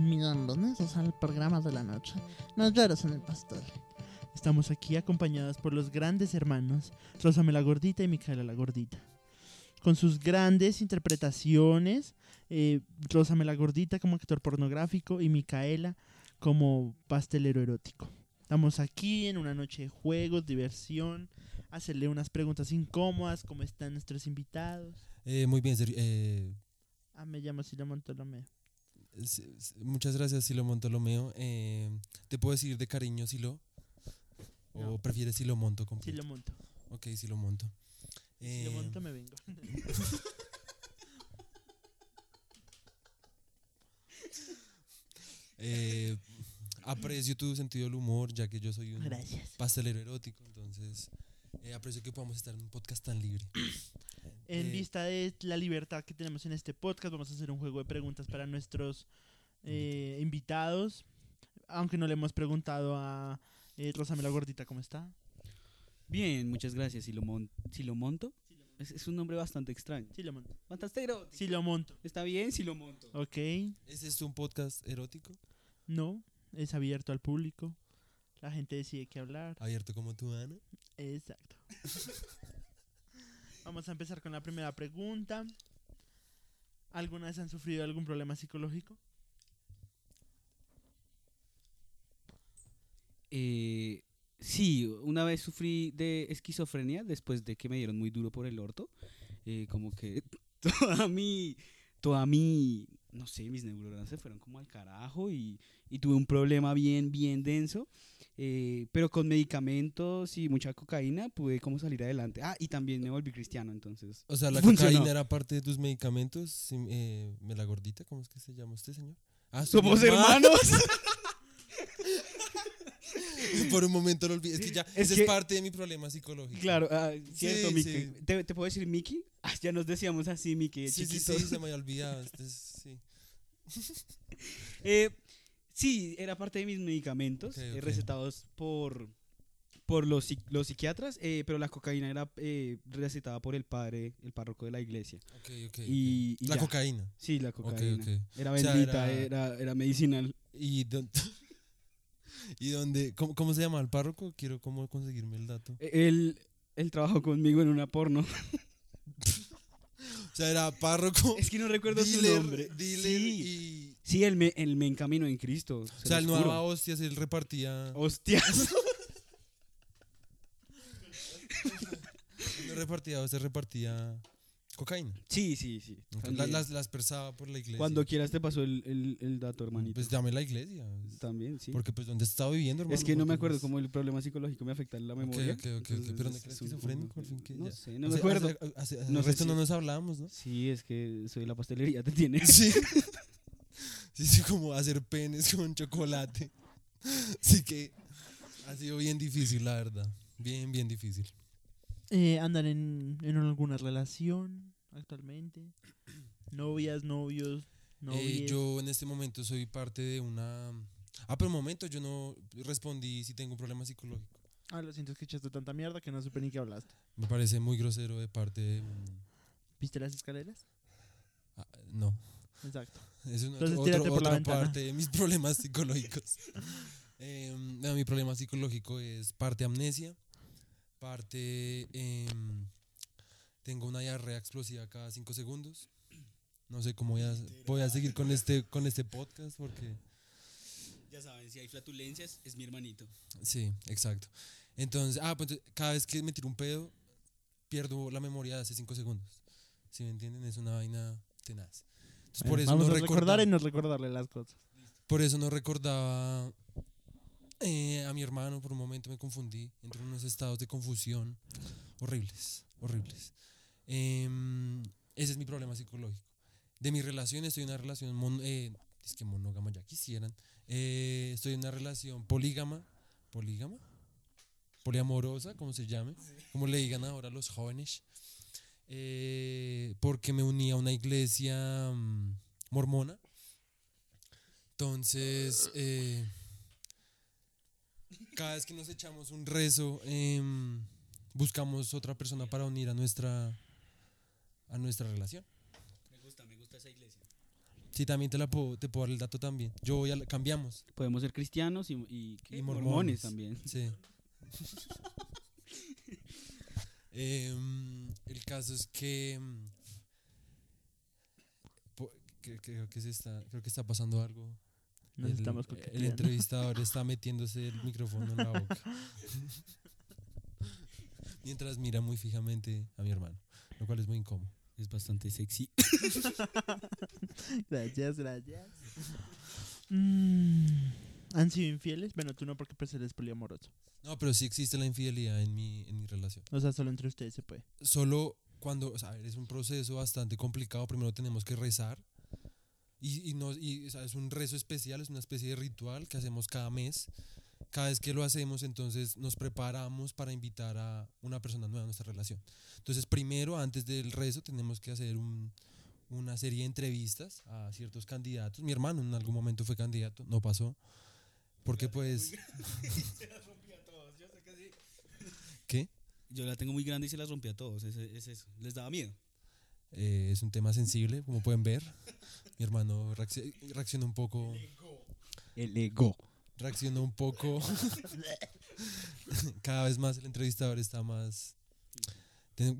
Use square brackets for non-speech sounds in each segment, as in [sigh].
Bienvenidos al programa de la noche. No llores en el pastel. Estamos aquí acompañadas por los grandes hermanos Rosame la Gordita y Micaela la Gordita. Con sus grandes interpretaciones, eh, Rosame la Gordita como actor pornográfico y Micaela como pastelero erótico. Estamos aquí en una noche de juegos, diversión, hacerle unas preguntas incómodas, ¿cómo están nuestros invitados? Eh, muy bien, Sergio. Eh, Ah, me llamo Silo Montolomeo. s- s- muchas gracias, Silo Montolomeo. Eh, ¿Te puedo decir de cariño, Silo? ¿O prefieres Silo Monto? completo? Silo Monto. Ok, Silo Monto. Silo Eh, Monto me vengo. [laughs] eh, aprecio tu sentido del humor, ya que yo soy un Gracias. pastelero erótico, entonces eh, aprecio que podamos estar en un podcast tan libre. En Eh, vista de la libertad que tenemos en este podcast, vamos a hacer un juego de preguntas para nuestros eh, invitados. Aunque no le hemos preguntado a eh, Rosame la Gordita cómo está. Bien, muchas gracias. Si lo, mon- si lo monto, es, es un nombre bastante extraño. Sí lo monto. Fantastero. Sí lo monto. Está bien si lo monto. Ok. ¿Es esto un podcast erótico? No, es abierto al público. La gente decide qué hablar. Abierto como tú, Ana. Exacto. [laughs] Vamos a empezar con la primera pregunta. ¿Alguna vez han sufrido algún problema psicológico? Eh, sí, una vez sufrí de esquizofrenia después de que me dieron muy duro por el orto. Eh, como que [laughs] toda mi, toda mi, no sé, mis neuronas se fueron como al carajo y, y tuve un problema bien, bien denso. Eh, pero con medicamentos y mucha cocaína pude como salir adelante. Ah, y también me volví cristiano, entonces. O sea, la Funcionó. cocaína era parte de tus medicamentos. Eh, ¿Me la gordita? ¿Cómo es que se llama usted, señor? Ah, [laughs] Somos hermanos. [laughs] Por un momento lo olvidé. Es que ya, Es ese que- es parte de mi problema psicológico. Claro, ah, cierto, Sí, Miki. sí. ¿Te, te puedo decir Miki? [laughs] Ah, ya nos decíamos así, Miki, Sí, sí, chiquitos. sí, se me había olvidado. este es- sí. [laughs] Eh, sí, era parte de mis medicamentos eh, recetados por, por los, los psiquiatras, eh, pero la cocaína era eh, recetada por el padre, el párroco de la iglesia. Ok, ok, ok. Y- y la ya. cocaína. Sí, la cocaína. Era O sea, bendita, era- era, era medicinal. ¿Y? [laughs] ¿Y dónde? ¿Cómo, cómo se llama el párroco? Quiero cómo conseguirme el dato. Eh, Él, él trabajó conmigo en una porno. [laughs] O sea, era párroco, Es que no recuerdo su nombre. dealer sí, y... sí él, me, él me encaminó en Cristo. O se sea, él no daba hostias, él repartía... Hostias. [laughs] [laughs] No repartía, o sea, repartía cocaína. Sí, sí, sí. Las, las persaba por la iglesia. Cuando quieras te paso el, el, el dato, hermanito. Pues llame la iglesia. También, sí. Porque pues ¿dónde estaba viviendo, hermano? es que no me acuerdo pues, cómo el problema psicológico me afecta en la memoria. ok, ok, ok. entonces ¿Pero dónde es crees esquizofrénico? No ya- sé, no me acuerdo. Hace, hace- hace No sé nos hablamos, ¿no? Sí, es que soy la pastelería, te [laughs] tiene. Sí. Sí, sí, como hacer penes con chocolate. [laughs] Así que ha sido bien difícil, la verdad. Bien, bien difícil. Eh, ¿Andan en, en alguna relación actualmente? ¿Novias, novios, Eh, yo en este momento soy parte de una... Ah, pero un momento, yo no respondí si tengo un problema psicológico. Ah, lo siento, es que echaste tanta mierda que no supe ni qué hablaste. Me parece muy grosero de parte de un... ¿Viste las escaleras? Ah, no. Exacto. Es una Entonces, otro- por la otra ventana. parte de mis problemas psicológicos. [laughs] Eh, no, mi problema psicológico es parte amnesia, parte em, tengo una diarrea explosiva cada cinco segundos. No sé cómo voy a, voy a seguir con este, con este podcast porque... Ya saben, si hay flatulencias, es mi hermanito. Sí, exacto. Entonces, ah, pues cada vez que me tiro un pedo, pierdo la memoria de hace cinco segundos. ¿Sí me entienden? Es una vaina tenaz. Entonces, por eso vamos no a recordar recordaba- y no recordarle las cosas. Por eso no recordaba eh, a mi hermano, por un momento me confundí, entré en unos estados de confusión horribles, horribles. Em, ese es mi problema psicológico. De mi relación estoy en una relación, mon- eh, es que monógama ya quisieran, Eh, estoy en una relación polígama, polígama, poliamorosa, como se llame, como le digan ahora los jóvenes, eh, porque me uní a una iglesia mm, mormona. Entonces, cada vez que nos echamos un rezo, em, buscamos otra persona para unir a nuestra, a nuestra relación. Me gusta, me gusta esa iglesia. Sí, también te, la puedo, te puedo dar el dato también. Yo ya la- cambiamos. Podemos ser cristianos y, y, ¿qué? Y mormones. mormones. también. Sí. [laughs] Em, el caso es que, po- que- creo que se está, creo que está pasando algo. Nos el, estamos el entrevistador [laughs] está metiéndose el micrófono en la boca. [laughs] Mientras mira muy fijamente a mi hermano, lo cual es muy incómodo. Es bastante sexy. [laughs] Gracias, gracias. Mm, ¿Han sido infieles? Bueno, tú no porque pues eres poliamoroso. No, pero sí existe la infidelidad en mi, en mi relación. O sea, solo entre ustedes se puede. solo cuando, o sea, es un proceso bastante complicado, primero tenemos que rezar y, y, no, y o sea, es un rezo especial, es una especie de ritual que hacemos cada mes. Cada vez que lo hacemos, entonces nos preparamos para invitar a una persona nueva a nuestra relación. Entonces, primero, antes del rezo, tenemos que hacer un- una serie de entrevistas a ciertos candidatos. Mi hermano en algún momento fue candidato, no pasó. Porque pues... [laughs] [laughs] ¿Qué? Yo la tengo muy grande y se las rompí a todos. Es, es eso. Les daba miedo. Eh, es un tema sensible, como pueden ver. Mi hermano reacci- reaccionó un poco. El ego. Reaccionó un poco. [laughs] Cada vez más el entrevistador está más.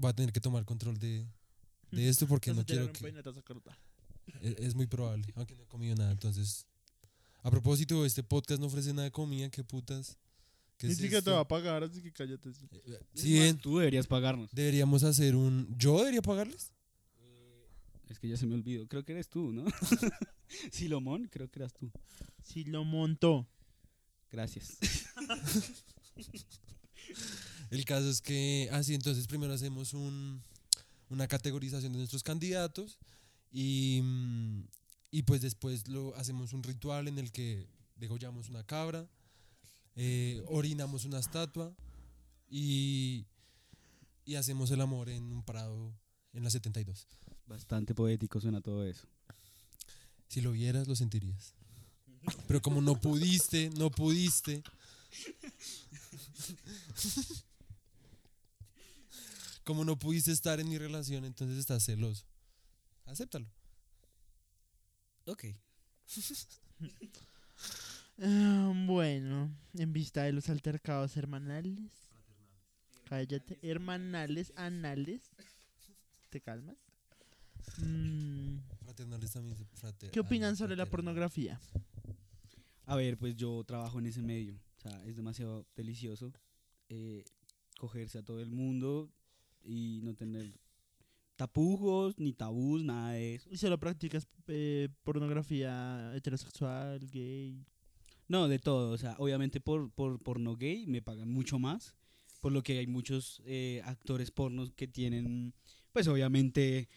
va a tener que tomar control de, de esto porque no quiero que. cortar. Es, muy probable, aunque no he comido nada. Entonces, a propósito, este podcast no ofrece nada de comida. ¿Qué putas? ¿Qué Ni es siquiera te va a pagar, así que cállate. sí. Eh, eh, Sí, bien. Tú deberías pagarnos. Deberíamos hacer un. ¿Yo debería pagarles? Es que ya se me olvidó. Creo que eres tú, ¿no? [laughs] Silomón, creo que eras tú. Si lo montó. Gracias. [laughs] El caso es que, así entonces primero hacemos un, una categorización de nuestros candidatos y, mm, y pues después lo hacemos un ritual en el que degollamos una cabra, eh, orinamos una estatua y, y hacemos el amor en un prado en la 72. Bastante poético suena todo eso. Si lo vieras, lo sentirías. Pero como no pudiste, no pudiste. Como no pudiste estar en mi relación, entonces estás celoso. Acéptalo. Ok. Ah, bueno, en vista de los altercados hermanales. Cállate. Hermanales, anales. ¿Te calmas? Mm, Fraternales también se frater- ¿Qué opinan sobre la fraternal. pornografía? A ver, pues yo trabajo en ese medio. O sea, es demasiado delicioso eh, cogerse a todo el mundo y no tener tapujos, ni tabús, nada de eso. ¿Y solo practicas eh, pornografía heterosexual, gay? No, de todo. O sea, obviamente por, por porno gay me pagan mucho más. Por lo que hay muchos eh, actores pornos que tienen, pues obviamente,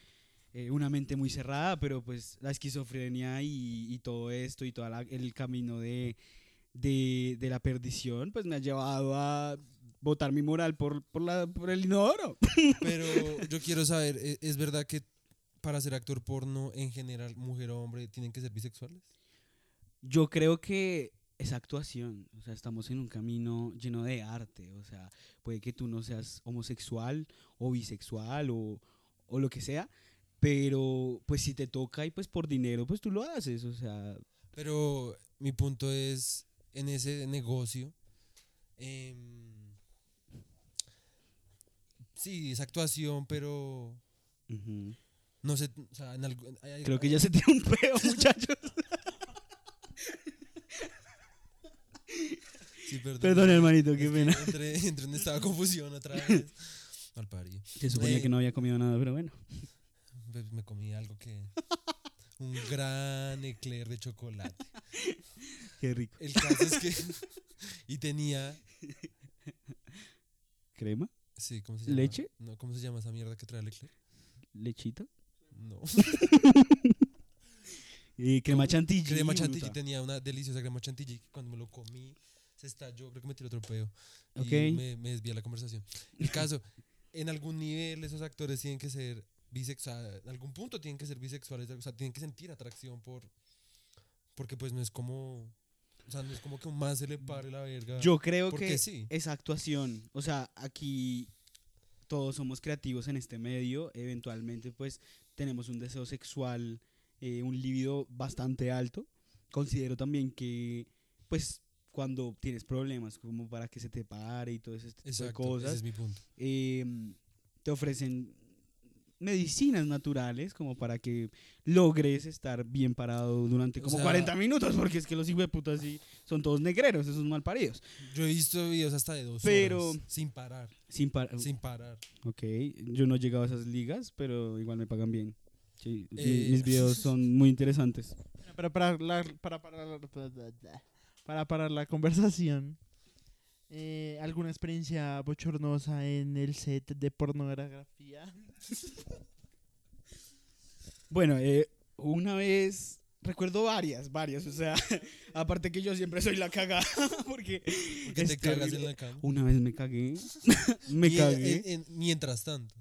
eh, una mente muy cerrada, pero pues la esquizofrenia y, y todo esto y todo el camino de, de, de la perdición, pues me ha llevado a botar mi moral por, por, la, por el inodoro. [laughs] Pero yo quiero saber, ¿e- ¿es verdad que para ser actor porno en general, mujer o hombre, tienen que ser bisexuales? Yo creo que es actuación, o sea, estamos en un camino lleno de arte, o sea, puede que tú no seas homosexual o bisexual o, o lo que sea, pero pues si te toca y pues por dinero, pues tú lo haces, o sea, Pero mi punto es, en ese negocio, em, sí, es actuación, pero no sé, o sea, en algo- hay- hay- creo que ya se tiene un peo, [laughs] muchachos. Sí, perdón. Perdón, hermanito, qué pena. Entré, entré en estado de confusión otra [laughs] vez. Mal parido. Se suponía Eh, que no había comido nada, pero bueno. Me comí algo que... [laughs] Un gran eclair de chocolate. Qué rico. El caso es que... [laughs] Y tenía... ¿Crema? Sí, ¿cómo se llama? ¿Leche? No, ¿cómo se llama esa mierda que trae el eclair? ¿Lechita? No. [laughs] Y crema chantilly. crema chantilly tenía una deliciosa crema chantilly que cuando me lo comí se estalló, creo que me tiró otro peo. Ok. Y me, me desvía la conversación. El caso, en algún nivel esos actores tienen que ser bisexuales, en algún punto tienen que ser bisexuales, o sea, tienen que sentir atracción por, porque pues no es como, o sea, no es como que un man se le pare la verga. Yo creo que sí. es actuación. O sea, aquí todos somos creativos en este medio. Eventualmente, pues, tenemos un deseo sexual, eh, un libido bastante alto. Considero también que, pues, cuando tienes problemas, como para que se te pare y todo ese tipo Exacto, de ese cosas, es mi punto. eh, te ofrecen medicinas naturales como para que logres estar bien parado durante O como sea- 40 minutos, porque es que los hijos de putas sí son todos negreros, esos mal paridos. Yo he visto videos hasta de dos Pero- horas, sin parar, Sin par- sin parar. Ok, yo no he llegado a esas ligas, pero igual me pagan bien. Sí, Eh, mis videos son muy interesantes. Para parar la, para parar la, para parar la conversación, eh, ¿alguna experiencia bochornosa en el set de pornografía? Bueno, eh, una vez, recuerdo varias, varias, o sea, [laughs] aparte que yo siempre soy la cagada, [laughs] porque Porque te cagas en la cama. una vez me cagué, [laughs] me Y en- cagué, en- en- mientras tanto,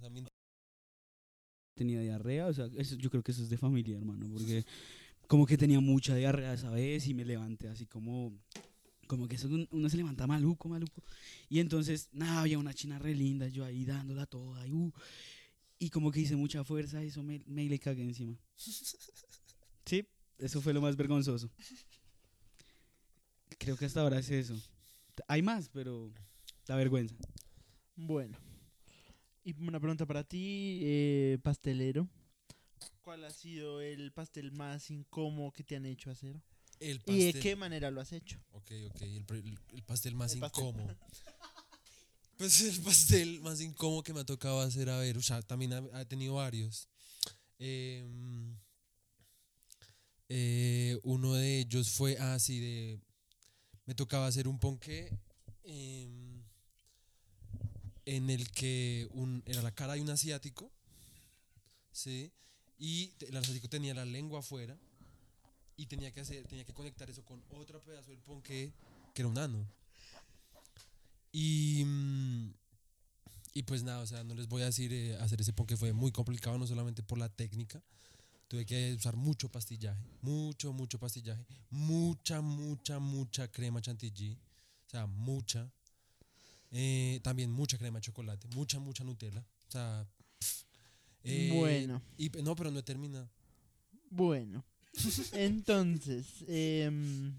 tenía diarrea, o sea, eso, yo creo que eso es de familia, hermano, porque como que tenía mucha diarrea esa vez y me levanté así como, como que eso uno se levanta maluco, maluco. Y entonces, nada, había una china re linda, yo ahí dándola toda, y, uh, y como que hice mucha fuerza, eso me, me le cagué encima. [laughs] Sí, eso fue lo más vergonzoso. Creo que hasta ahora es eso. Hay más, pero da vergüenza. Bueno. Y una pregunta para ti, eh, pastelero. ¿Cuál ha sido el pastel más incómodo que te han hecho hacer? el ¿Y de qué manera lo has hecho? Ok, ok, el, pre- el- el pastel más El pastel. [laughs] Pues el pastel más incómodo que me ha tocado hacer, a ver, o sea, también ha, tenido varios. Em, eh, uno de ellos fue así de... Me tocaba hacer un ponqué em, en el que un, era la cara de un asiático, ¿sí? Y el asiático tenía la lengua afuera y tenía que hacer tenía que conectar eso con otro pedazo del ponqué que era un ano y mm, y pues nada o sea no les voy a decir eh, hacer ese ponqué fue muy complicado no solamente por la técnica tuve que usar mucho pastillaje mucho mucho pastillaje mucha mucha mucha crema chantilly o sea mucha Eh, también mucha crema de chocolate mucha mucha Nutella o sea. Eh, Bueno. y, no pero no he terminado Bueno. [laughs] Entonces, em,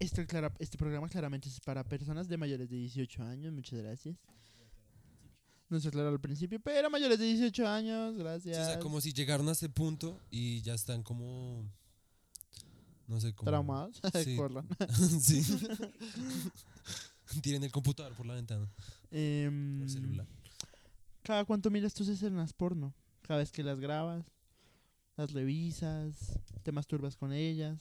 esto clara- este programa claramente es para personas de mayores de 18 años. Muchas gracias. No se aclaró al principio, pero mayores de 18 años, Sí, gracias. o sea, como si llegaron a este punto y ya están como. No sé cómo. Traumados. [laughs] Sí. Corran. [laughs] sí. [laughs] Tienen el computador por la ventana. Por el celular. ¿Cada cuánto miras tus escenas porno? ¿Cada vez que las grabas? ¿Las revisas? ¿Te masturbas con ellas?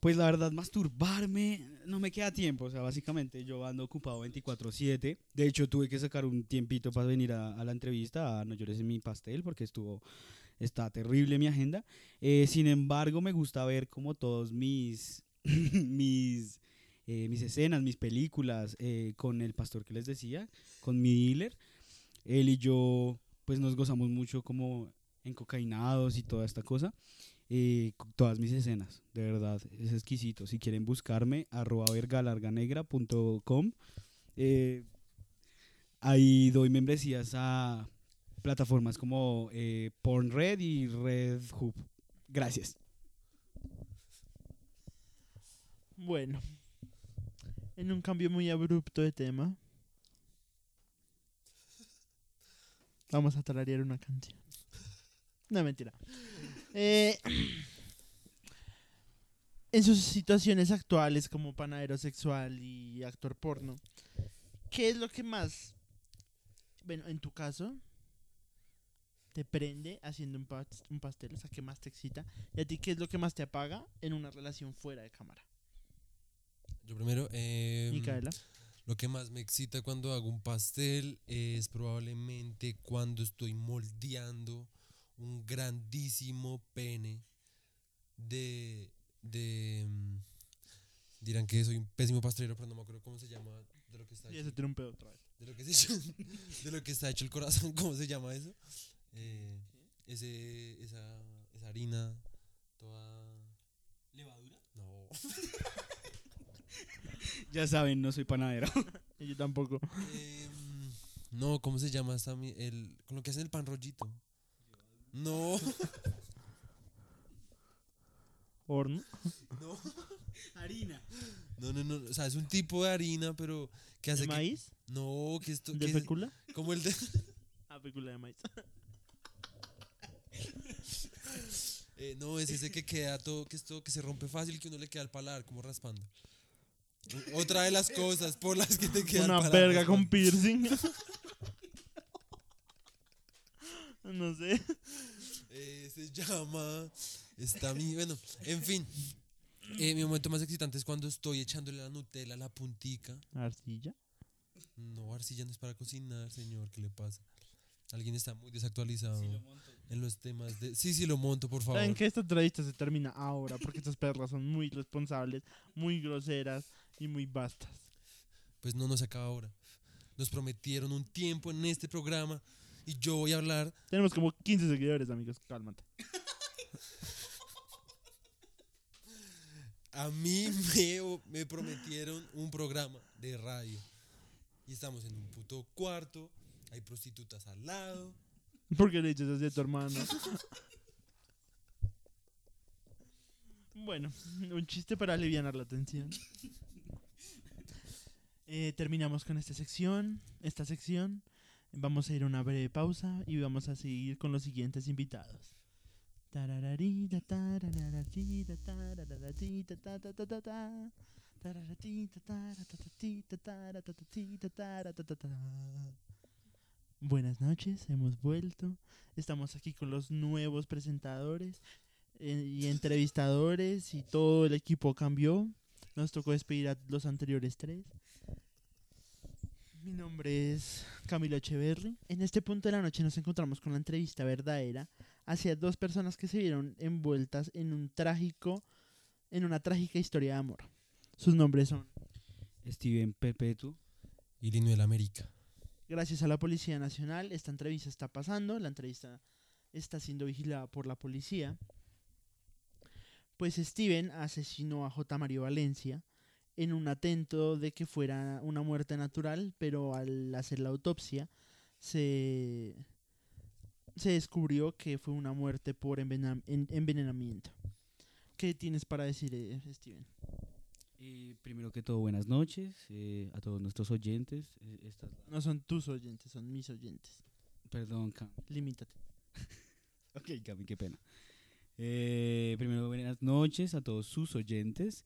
Pues la verdad, masturbarme no me queda tiempo. O sea, básicamente yo ando ocupado 24-7. De hecho, tuve que sacar un tiempito para venir a, la entrevista a No llores en mi pastel porque estuvo. Está terrible mi agenda. Eh, sin embargo, me gusta ver como todos mis. [laughs] mis. eh, mis escenas, mis películas eh, con el pastor que les decía, con mi dealer. Él y yo, pues nos gozamos mucho como encocainados y toda esta cosa eh, todas mis escenas, de verdad, es exquisito. Si quieren buscarme, arroba vergalarganegra.com. Eh, ahí doy membresías a plataformas como eh, PornRed y RedHub. Gracias. Bueno, en un cambio muy abrupto de tema, vamos a tararear una canción. No, mentira. Eh, [clears throat] en sus situaciones actuales como panadero sexual y actor porno, ¿qué es lo que más, bueno, en tu caso, te prende haciendo un, pas- un pastel? O sea, ¿qué más te excita? ¿Y a ti qué es lo que más te apaga en una relación fuera de cámara? Yo primero. eh, Micaela. Lo que más me excita cuando hago un pastel es probablemente cuando estoy moldeando un grandísimo pene de de... mm, dirán que soy un pésimo pastelero, pero no me acuerdo cómo se llama de lo que está Y hecho. se tiene un pedo otra vez. De lo que, se, [laughs] de lo que está hecho el corazón, [laughs] ¿cómo se llama eso? Eh, ese, esa, esa harina toda... ¿Levadura? No. [laughs] Ya saben, no soy panadero. Y yo tampoco. Em, no, ¿cómo se llama esta mi- el, con lo que hacen el pan rollito? No, [laughs] Horno. no, Harina. no, no, no, o sea, es un tipo de harina, pero que hace ¿De que- maíz? no, que esto, ¿De que- fécula? como el de, [laughs] Ah, fécula de maíz. [laughs] eh, no, es ese que queda todo, que esto, que se rompe fácil y que uno le queda al paladar, como raspando. Otra de las cosas por las que te queda Una paladar verga con piercing. No sé. Eh, se llama, está mi, bueno, en fin. Eh, mi momento más excitante es cuando estoy echándole la Nutella a la puntica. Arcilla. No, arcilla no es para cocinar, señor. ¿Qué le pasa? Alguien está muy desactualizado en los temas de... Sí, sí, lo monto, por favor. Saben que esta entrevista se termina ahora porque estas perras son muy responsables, muy groseras y muy vastas. Pues no nos acaba ahora. Nos prometieron un tiempo en este programa y yo voy a hablar... Tenemos como 15 seguidores, amigos. Cálmate. A mí me, me prometieron un programa de radio. Y estamos en un puto cuarto. Hay prostitutas al lado. ¿Por qué le dices así a tu hermano? bueno, un chiste para aliviar la tensión. Eh, terminamos con esta sección. Esta sección. Vamos a ir a una breve pausa y vamos a seguir con los siguientes invitados. Buenas noches, hemos vuelto. Estamos aquí con los nuevos presentadores eh, y entrevistadores y todo el equipo cambió. Nos tocó despedir a los anteriores tres. Mi nombre es Camilo Echeverry. En este punto de la noche nos encontramos con la entrevista verdadera hacia dos personas que se vieron envueltas en un trágico, en una trágica historia de amor. Sus nombres son Steven Perpetuo. Y Linuel América. Gracias a la Policía Nacional, esta entrevista está pasando, la entrevista está siendo vigilada por la policía. Pues Steven asesinó a J. Mario Valencia en un atento de que fuera una muerte natural, pero al hacer la autopsia se, se descubrió que fue una muerte por envenenamiento. ¿Qué tienes para decir, eh, Steven? Eh, primero que todo, buenas noches eh, a todos nuestros oyentes. Eh, No son tus oyentes, son mis oyentes. Perdón, Cam. Limítate. [laughs] Ok, Cami, qué pena. Eh, primero, buenas noches a todos sus oyentes.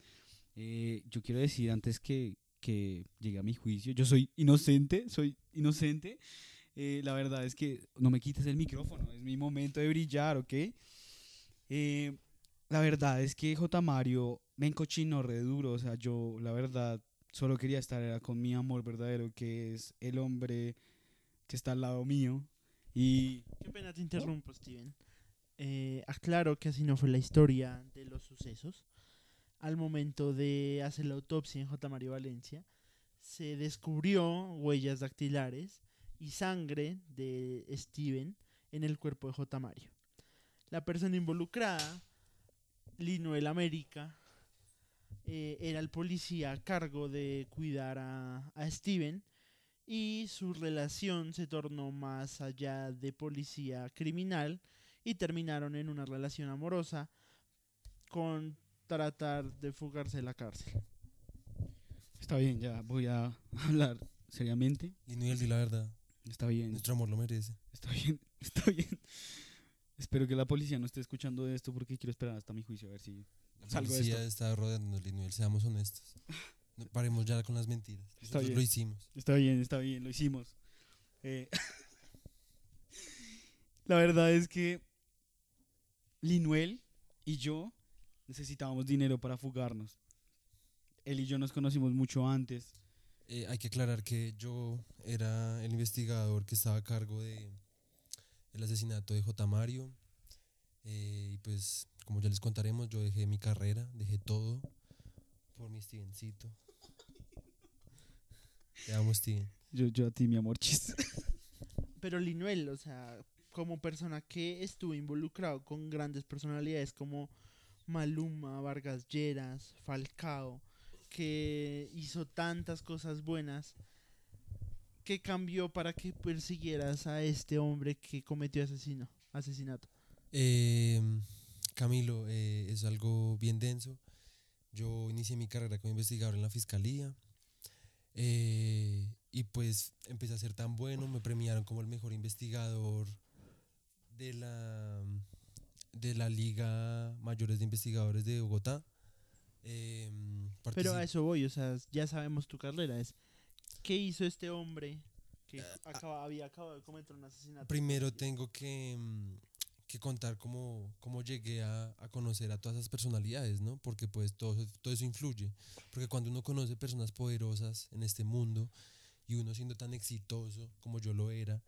Eh, yo quiero decir antes que, que llegue a mi juicio, yo soy inocente, soy inocente. Eh, la verdad es que no me quites el micrófono, es mi momento de brillar, ¿ok? Eh, la verdad es que J. Mario me encochinó re duro, o sea, yo la verdad solo quería estar con mi amor verdadero, que es el hombre que está al lado mío. Y Qué pena te interrumpo, Steven. Eh, aclaro que así no fue la historia de los sucesos. Al momento de hacer la autopsia en J. Mario Valencia, se descubrió huellas dactilares y sangre de Steven en el cuerpo de J. Mario. La persona involucrada, Linuel América, eh, era el policía a cargo de cuidar a, a Steven y su relación se tornó más allá de policía criminal y terminaron en una relación amorosa con tratar de fugarse de la cárcel. Está bien, ya voy a [laughs] hablar seriamente. Linuel, di la verdad. Está bien, Nuestro amor lo merece. está bien, [laughs] está bien. Espero que la policía no esté escuchando esto porque quiero esperar hasta mi juicio a ver si La salgo de policía esto. está rodeando Linuel, seamos honestos. No paremos ya con las mentiras. Está bien. lo hicimos. Está bien, está bien, lo hicimos. Eh, [laughs] la verdad es que Linuel y yo necesitábamos dinero para fugarnos. Él y yo nos conocimos mucho antes. Eh, hay que aclarar que yo era el investigador que estaba a cargo de el asesinato de J. Mario. Eh, y pues, como ya les contaremos, yo dejé mi carrera, dejé todo por mi Stevencito. Te amo, Steven. Yo, yo a ti, mi amor, chiste. Pero Linuel, o sea, como persona que estuvo involucrado con grandes personalidades como Maluma, Vargas Lleras, Falcao, que hizo tantas cosas buenas, ¿qué cambió para que persiguieras a este hombre que cometió asesino, asesinato? Eh, Camilo, eh, es algo bien denso. Yo inicié mi carrera como investigador en la fiscalía. eh, y pues empecé a ser tan bueno, me premiaron como el mejor investigador de la, de la Liga Mayores de Investigadores de Bogotá. Eh, Pero a eso voy, o sea, ya sabemos tu carrera, es ¿qué hizo este hombre que acaba- había acabado de cometer un asesinato? Primero tengo que, mm, que contar cómo, cómo llegué a, a conocer a todas esas personalidades, ¿no? Porque pues todo, todo eso influye. Porque cuando uno conoce personas poderosas en este mundo y uno siendo tan exitoso como yo lo era,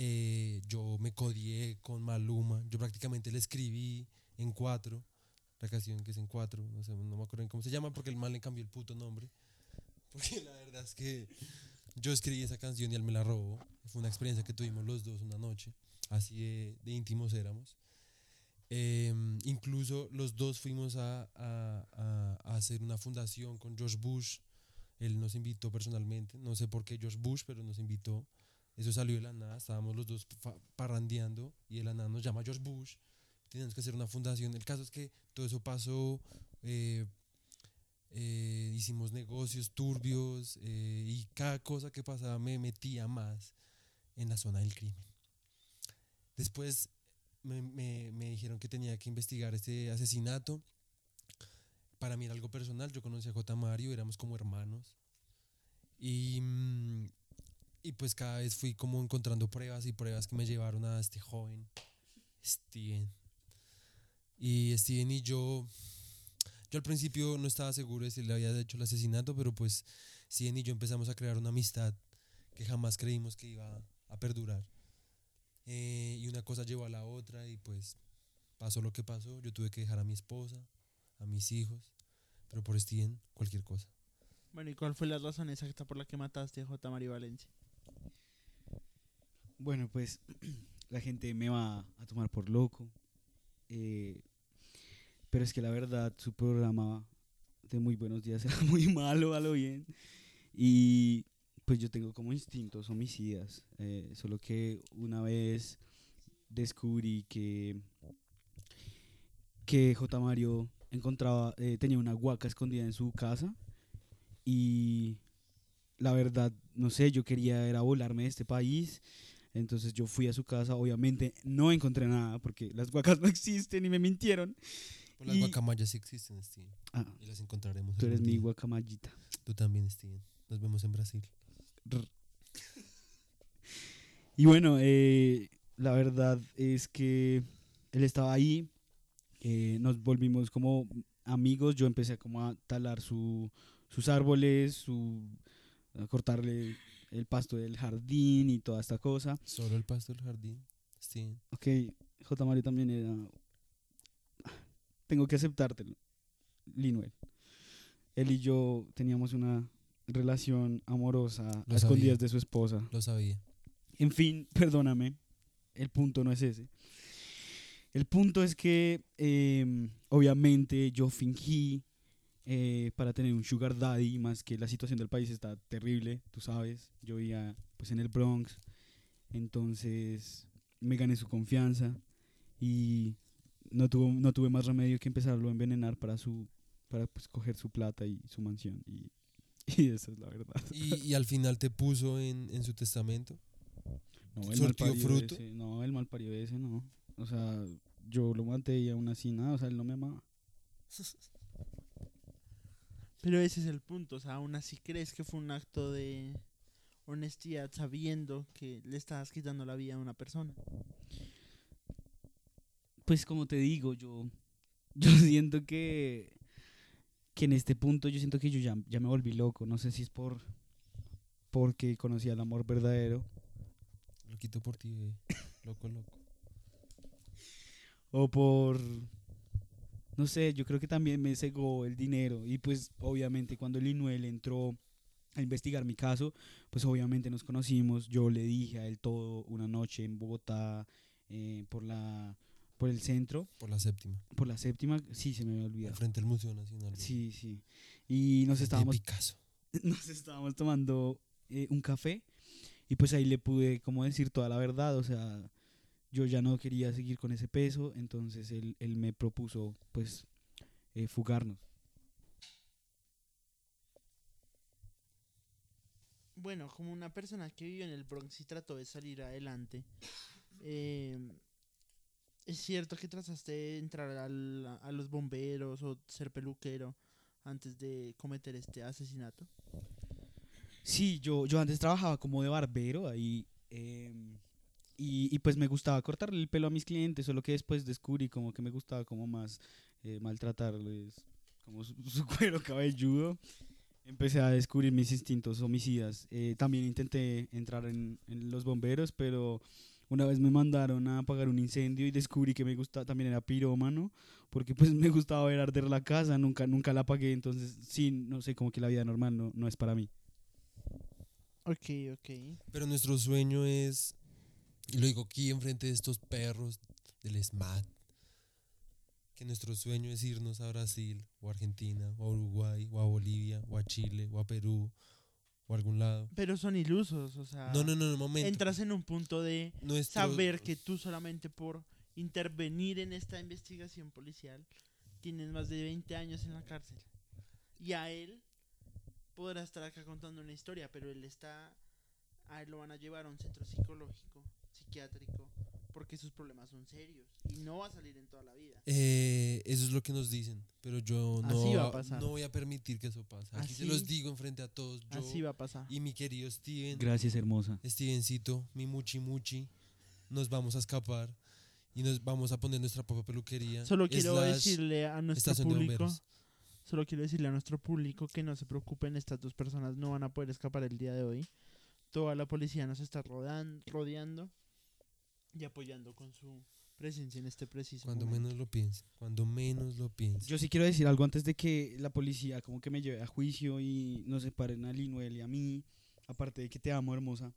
eh, yo me codié con Maluma, yo prácticamente le escribí en cuatro, la canción que es en cuatro, no sé, no me acuerdo cómo se llama porque el mal le cambió el puto nombre. [laughs] Porque la verdad es que yo escribí esa canción y él me la robó. Fue una experiencia que tuvimos los dos una noche. Así de, de íntimos éramos. Em, incluso los dos fuimos a- a- a hacer una fundación con George Bush. Él nos invitó personalmente. No sé por qué George Bush, pero nos invitó. Eso salió de la nada. Estábamos los dos parrandeando y de la nada nos llama George Bush. Tenemos que hacer una fundación. El caso es que todo eso pasó. eh, eh, hicimos negocios turbios eh, y cada cosa que pasaba me metía más en la zona del crimen. Después me, me- me dijeron que tenía que investigar este asesinato. Para mí era algo personal, yo conocí a J. Mario, éramos como hermanos. Y, mm, y pues cada vez fui como encontrando pruebas y pruebas que me llevaron a este joven, Steven. Y Steven y yo, yo al principio no estaba seguro de si le había hecho el asesinato, pero pues Steven y yo empezamos a crear una amistad que jamás creímos que iba a perdurar. Eh, y una cosa llevó a la otra y pues pasó lo que pasó. Yo tuve que dejar a mi esposa, a mis hijos, pero por Steven cualquier cosa. Bueno, ¿y cuál fue la razón exacta por la que mataste a J. Mario Valencia? Bueno, pues [clears throat] la gente me va a tomar por loco. eh, pero es que la verdad, su programa de Muy Buenos Días [laughs] era muy malo, a lo bien. Y pues yo tengo como instintos homicidas. eh, solo que una vez descubrí que, que J. Mario encontraba, eh, tenía una huaca escondida en su casa. Y la verdad, no sé, yo quería era volarme de este país. Entonces yo fui a su casa, obviamente no encontré nada porque las huacas [laughs] no existen y me mintieron. Pues las Y- guacamayas sí existen, Steven. Ah, Y las encontraremos. tú eres mi día. guacamayita. Tú también, Steven. Nos vemos en Brasil. Y bueno, eh, la verdad es que él estaba ahí, eh, nos volvimos como amigos, yo empecé como a talar su, sus árboles, su, a cortarle el pasto del jardín y toda esta cosa. Solo el pasto del jardín, Steven. Ok, J. Mario también era... Tengo que aceptártelo, Linuel. Él y yo teníamos una relación amorosa a Lo escondidas sabía. de su esposa. Lo sabía. En fin, [laughs] perdóname, el punto no es ese. El punto es que em, obviamente yo fingí eh, para tener un sugar daddy, más que la situación del país está terrible, tú sabes, yo vivía pues en el Bronx, entonces me gané su confianza y no, tuvo, no tuve más remedio que empezarlo a envenenar para su para pues, coger su plata y su mansión y, [laughs] y esa es la verdad. Y, y al final te puso en, en su testamento. No, el ¿Surtió malparido fruto? ese, no, el malparido ese no. O sea, yo lo maté y aún así nada, o sea, él no me amaba. [laughs] Pero ese es el punto, o sea, aún así crees que fue un acto de honestidad sabiendo que le estabas quitando la vida a una persona. Pues como te digo, yo, [laughs] yo siento que, que en este punto yo siento que yo ya, ya me volví loco. No sé si es por porque conocí al amor verdadero Lo quito por ti, bebé. Loco, loco. o por no sé, yo creo que también me cegó el dinero y pues obviamente cuando Linuel entró a investigar mi caso, pues obviamente nos conocimos, yo le dije a él todo una noche en Bogotá eh, por la por el centro, Por la séptima. por la séptima, sí se me había olvidado. Frente al Museo Nacional. de- Sí, sí. Y nos de estábamos Picasso. [laughs] nos estábamos tomando eh, un café y pues ahí le pude como decir toda la verdad, o sea, yo ya no quería seguir con ese peso, entonces él, él me propuso pues eh, fugarnos. Bueno, como una persona que vivió en el Bronx y trató de salir adelante, eh, es cierto que trataste de entrar al- a los bomberos o ser peluquero antes de cometer este asesinato. Sí, yo, yo antes trabajaba como de barbero ahí em, y, y pues me gustaba cortarle el pelo a mis clientes, solo que después descubrí como que me gustaba como más eh, maltratarles como su, [laughs] su cuero cabelludo. Empecé a descubrir mis instintos homicidas. Eh, también intenté entrar en, en los bomberos, pero una vez me mandaron a apagar un incendio y descubrí que me gustaba, también era pirómano, porque pues me gustaba ver arder la casa, nunca, nunca la apagué, entonces sí, no sé, como que la vida normal no, no es para mí. Ok, ok. Pero nuestro sueño es, y lo digo aquí enfrente de estos perros del SMAT, que nuestro sueño es irnos a Brasil, o a Argentina, o a Uruguay, o a Bolivia, o a Chile, o a Perú, o a algún lado. Pero son ilusos, o sea, No, no, no, un momento. entras en un punto de Nuestro- saber que tú solamente por intervenir en esta investigación policial tienes más de 20 años en la cárcel. Y a él podrá estar acá contando una historia, pero él está a él lo van a llevar a un centro psicológico, psiquiátrico, porque sus problemas son serios y no va a salir en toda la vida. Eh, eso es lo que nos dicen, pero yo no, Así va a pasar. no voy a permitir que eso pase. Aquí se Así- los digo enfrente a todos. Yo Así va a pasar. y mi querido Steven, Gracias, hermosa. Stevencito, mi muchi muchi, nos vamos a escapar y nos vamos a poner nuestra propia peluquería. Solo quiero slash decirle a nuestro público, solo quiero decirle a nuestro público que no se preocupen, estas dos personas no van a poder escapar el día de hoy. Toda la policía nos está rodan- rodeando y apoyando con su presencia en este preciso Cuando momento. menos lo piense, cuando menos lo piense. Yo sí quiero decir algo antes de que la policía como que me lleve a juicio y nos separen a Linuel y a mí, aparte de que te amo, hermosa.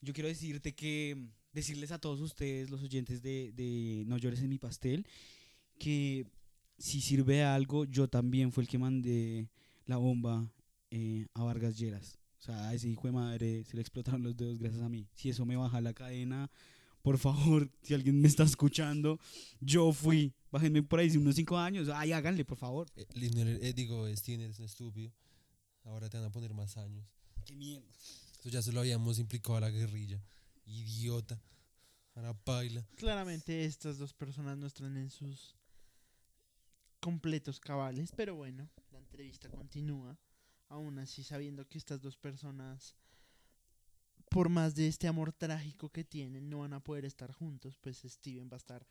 Yo quiero decirte que, decirles a todos ustedes, los oyentes de, de No llores en mi pastel, que si sirve algo, yo también fue el que mandé la bomba eh, a Vargas Lleras. O sea, a ese hijo de madre se le explotaron los dedos gracias a mí. Si eso me baja la cadena, por favor, [laughs] si alguien me está escuchando, yo fui. Bájenme por ahí, si unos cinco años. Ay, háganle, por favor. Eh, eh, digo, Steven, eres un estúpido. Ahora te van a poner más años. Qué mierda. Eso ya se lo habíamos implicado a la guerrilla. Idiota. Ahora baila. Claramente estas dos personas no están en sus completos cabales, pero bueno, la entrevista continúa. Aún así, sabiendo que estas dos personas, por más de este amor trágico que tienen, no van a poder estar juntos, pues Steven va a estar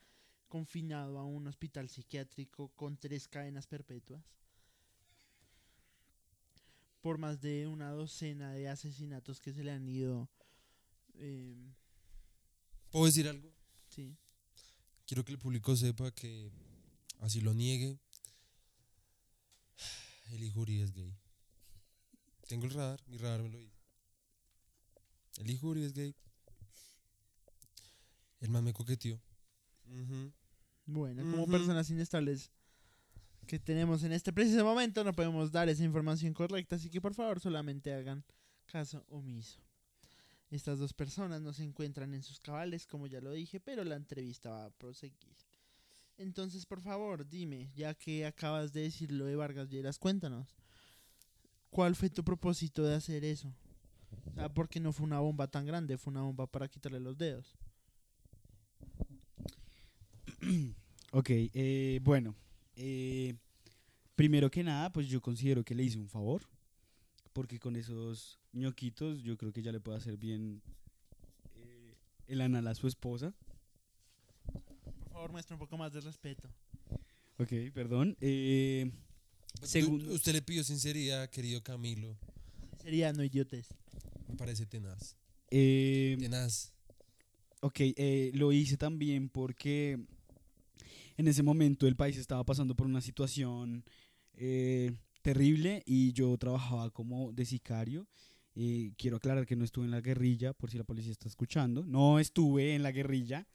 confinado a un hospital psiquiátrico con tres cadenas perpetuas. Por más de una docena de asesinatos que se le han ido. em, ¿Puedo decir algo? sí. Quiero que el público sepa que, así lo niegue, el hijo Uri es gay. Tengo el radar, mi radar me lo dice. El hijo Uri es gay. El man me coqueteó. Ujú. Bueno, como personas inestables que tenemos en este preciso momento, no podemos dar esa información correcta, así que por favor solamente hagan caso omiso. Estas dos personas no se encuentran en sus cabales, como ya lo dije, pero la entrevista va a proseguir. Entonces, por favor, dime, ya que acabas de decir lo de Vargas Lleras, cuéntanos, ¿cuál fue tu propósito de hacer eso? O sea, porque no fue una bomba tan grande, fue una bomba para quitarle los dedos. [clears throat] Ok, eh, bueno. eh, primero que nada, pues yo considero que le hice un favor. Porque con esos ñoquitos yo creo que ya le puedo hacer bien eh, el anal a su esposa. Por favor, muestra un poco más de respeto. Ok, perdón. eh, Segundo. Usted le pidió sinceridad, querido Camilo. Sería no idiotes. Me parece tenaz. eh, Tenaz. Ok, eh, lo hice también porque En ese momento el país estaba pasando por una situación eh, terrible y yo trabajaba como de sicario. Eh, quiero aclarar que no estuve en la guerrilla, por si la policía está escuchando. No estuve en la guerrilla.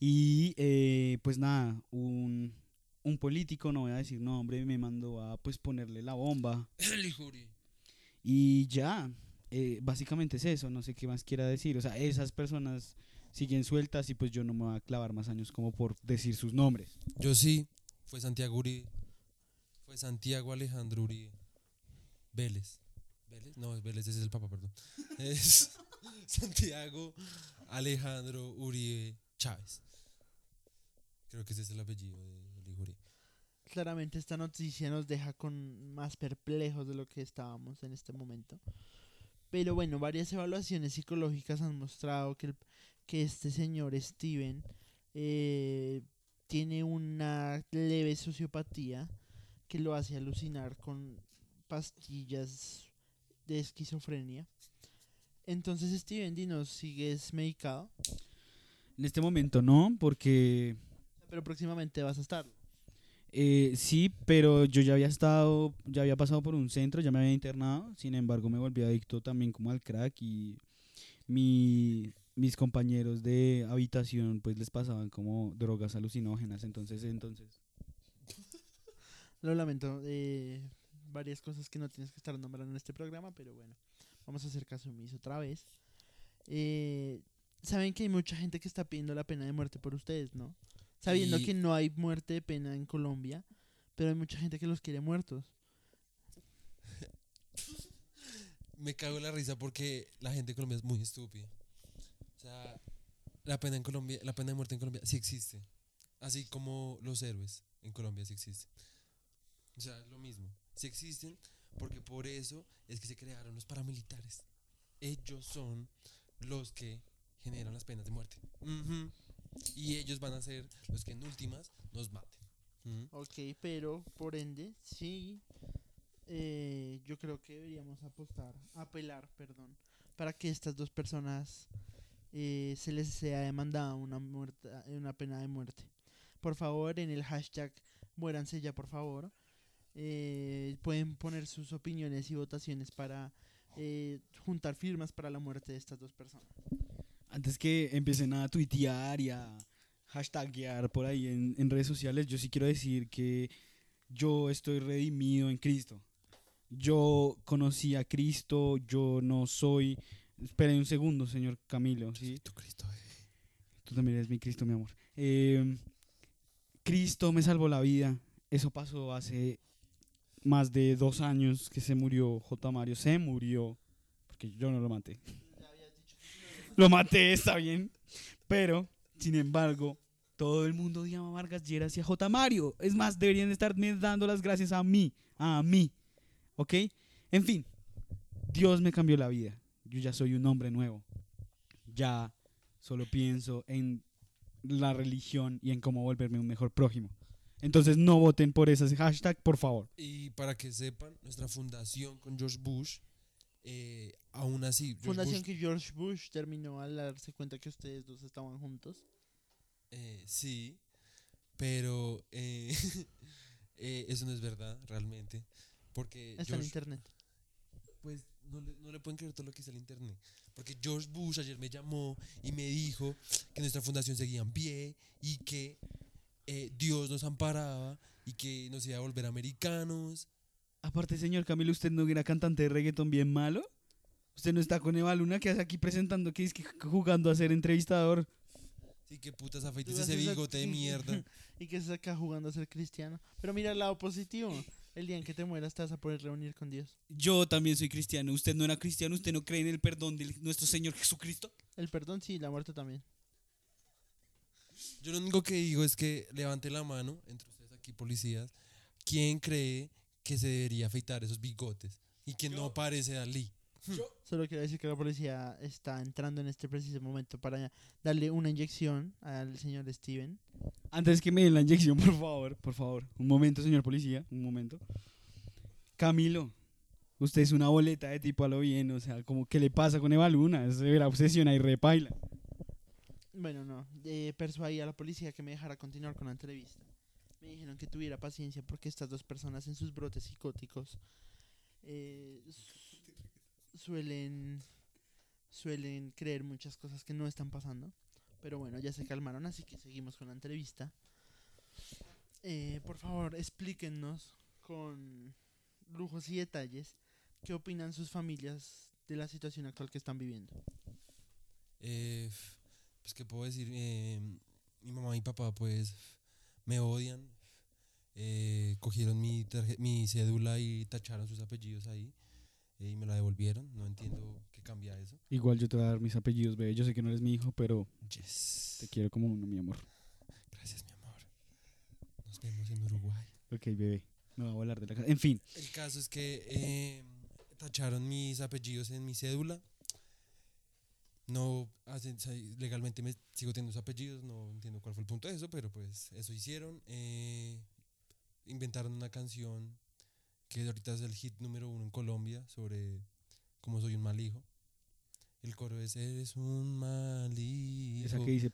Y eh, pues nada, un, un político, no voy a decir nombre, me mandó a pues ponerle la bomba. Y ya, eh, básicamente es eso, no sé qué más quiera decir. O sea, esas personas siguen sueltas y pues yo no me voy a clavar más años como por decir sus nombres. Yo sí, fue Santiago Uribe. Fue Santiago Alejandro Uribe. Vélez. ¿Vélez? No, es Vélez, ese es el Papa, perdón. [laughs] Es Santiago Alejandro Uribe Chávez. Creo que ese es el apellido de. Claramente esta noticia nos deja con más perplejos de lo que estábamos en este momento. Pero bueno, varias evaluaciones psicológicas han mostrado que, el- que este señor Steven eh, tiene una leve sociopatía que lo hace alucinar con pastillas de esquizofrenia. Entonces, Steven, dinos, ¿sigues medicado? En este momento no, porque Pero próximamente vas a estar. Eh, sí, pero yo ya había estado, ya había pasado por un centro, ya me había internado, sin embargo me volví adicto también como al crack y mi- mis compañeros de habitación pues les pasaban como drogas alucinógenas, entonces, entonces, [laughs] Lo lamento. eh, varias cosas que no tienes que estar nombrando en este programa, pero bueno, vamos a hacer caso omiso otra vez. Eh, Saben que hay mucha gente que está pidiendo la pena de muerte por ustedes, ¿no? Sabiendo Y- que no hay muerte de pena en Colombia, pero hay mucha gente que los quiere muertos. [laughs] Me cago en la risa porque la gente de Colombia es muy estúpida. O sea, la pena en Colombia, la pena de muerte en Colombia sí existe. Así como los héroes en Colombia sí existen. O sea, es lo mismo. Sí existen porque por eso es que se crearon los paramilitares. Ellos son los que generan las penas de muerte. Y ellos van a ser los que en últimas nos maten. Ujú. Ok, pero por ende, sí, eh, yo creo que deberíamos apostar, apelar, perdón, para que estas dos personas eh, se les sea demandada una, muerta, una pena de muerte. Por favor, en el hashtag muéranse ya, por favor. eh, pueden poner sus opiniones y votaciones para eh, juntar firmas para la muerte de estas dos personas. Antes que empiecen a tuitear y a hashtaggear por ahí en, en redes sociales, yo sí quiero decir que yo estoy redimido en Cristo. Yo conocí a Cristo, yo no soy... Esperen un segundo, señor Camilo, ¿sí? Tu Cristo, eh. Tú también eres mi Cristo, mi amor. Eh, Cristo me salvó la vida. Eso pasó hace más de dos años que se murió J. Mario. Se murió. Porque yo no lo maté. [laughs] Lo maté, está bien. Pero, sin embargo, todo el mundo llama a Vargas Lleras y a J. Mario. Es más, deberían estarme dando las gracias a mí. A mí. ¿Ok? En fin, Dios me cambió la vida. Yo ya soy un hombre nuevo. Ya solo pienso en la religión y en cómo volverme un mejor prójimo. Entonces no voten por ese hashtag, por favor. Y para que sepan, nuestra fundación con George Bush, eh, aún así, George Fundación Bush, que George Bush terminó al darse cuenta que ustedes dos estaban juntos. eh, sí, pero eh, [laughs] eh, eso no es verdad realmente, porque Está en George, internet. pues no le, no le pueden creer todo lo que dice el internet, porque George Bush ayer me llamó y me dijo que nuestra fundación seguía en pie y que eh, Dios nos amparaba y que nos iba a volver americanos. Aparte, señor Camilo, ¿usted no era cantante de reggaetón bien malo? ¿Usted no está con Eva Luna que hace aquí presentando que es que jugando a ser entrevistador? Sí, que putas afeites ese bigote de mierda. [laughs] y que se acá jugando a ser cristiano. Pero mira el lado positivo. El día en que te mueras te vas a poder reunir con Dios. Yo también soy cristiano. ¿Usted no era cristiano? ¿Usted no cree en el perdón de nuestro Señor Jesucristo? El perdón sí, la muerte también. Yo lo único que digo es que levante la mano, entre ustedes aquí policías, ¿quién cree que se debería afeitar esos bigotes? Y que no parece Dalí. Solo quiero decir que la policía está entrando en este preciso momento para darle una inyección al señor Steven. Antes que me den la inyección, [laughs] por favor, por favor. Un momento, señor policía, un momento. Camilo, usted es una boleta de tipo a lo bien, o sea, como ¿qué le pasa con Eva Luna? Es de vera obsesión y repaila. Bueno, no. eh, persuadí a la policía que me dejara continuar con la entrevista. Me dijeron que tuviera paciencia porque estas dos personas en sus brotes psicóticos eh, suelen suelen creer muchas cosas que no están pasando. Pero bueno, ya se calmaron, así que seguimos con la entrevista. Eh, por favor, explíquenos con lujos y detalles qué opinan sus familias de la situación actual que están viviendo. Eh, pues, ¿qué puedo decir? Eh, mi mamá y papá, pues, me odian. Eh, cogieron mi, mi cédula y tacharon sus apellidos ahí. Eh, y me la devolvieron. No entiendo qué cambia eso. Igual yo te voy a dar mis apellidos, bebé. Yo sé que no eres mi hijo, pero Yes. te quiero como uno, mi amor. Gracias, mi amor. Nos vemos en Uruguay. Ok, bebé. Me va a volar de la casa. En fin, El caso es que eh, tacharon mis apellidos en mi cédula. No legalmente me sigo teniendo esos apellidos, no entiendo cuál fue el punto de eso, pero pues eso hicieron. Eh, inventaron una canción que ahorita es el hit número uno en Colombia sobre cómo soy un mal hijo. El coro es Eres un mal hijo. esa que dice...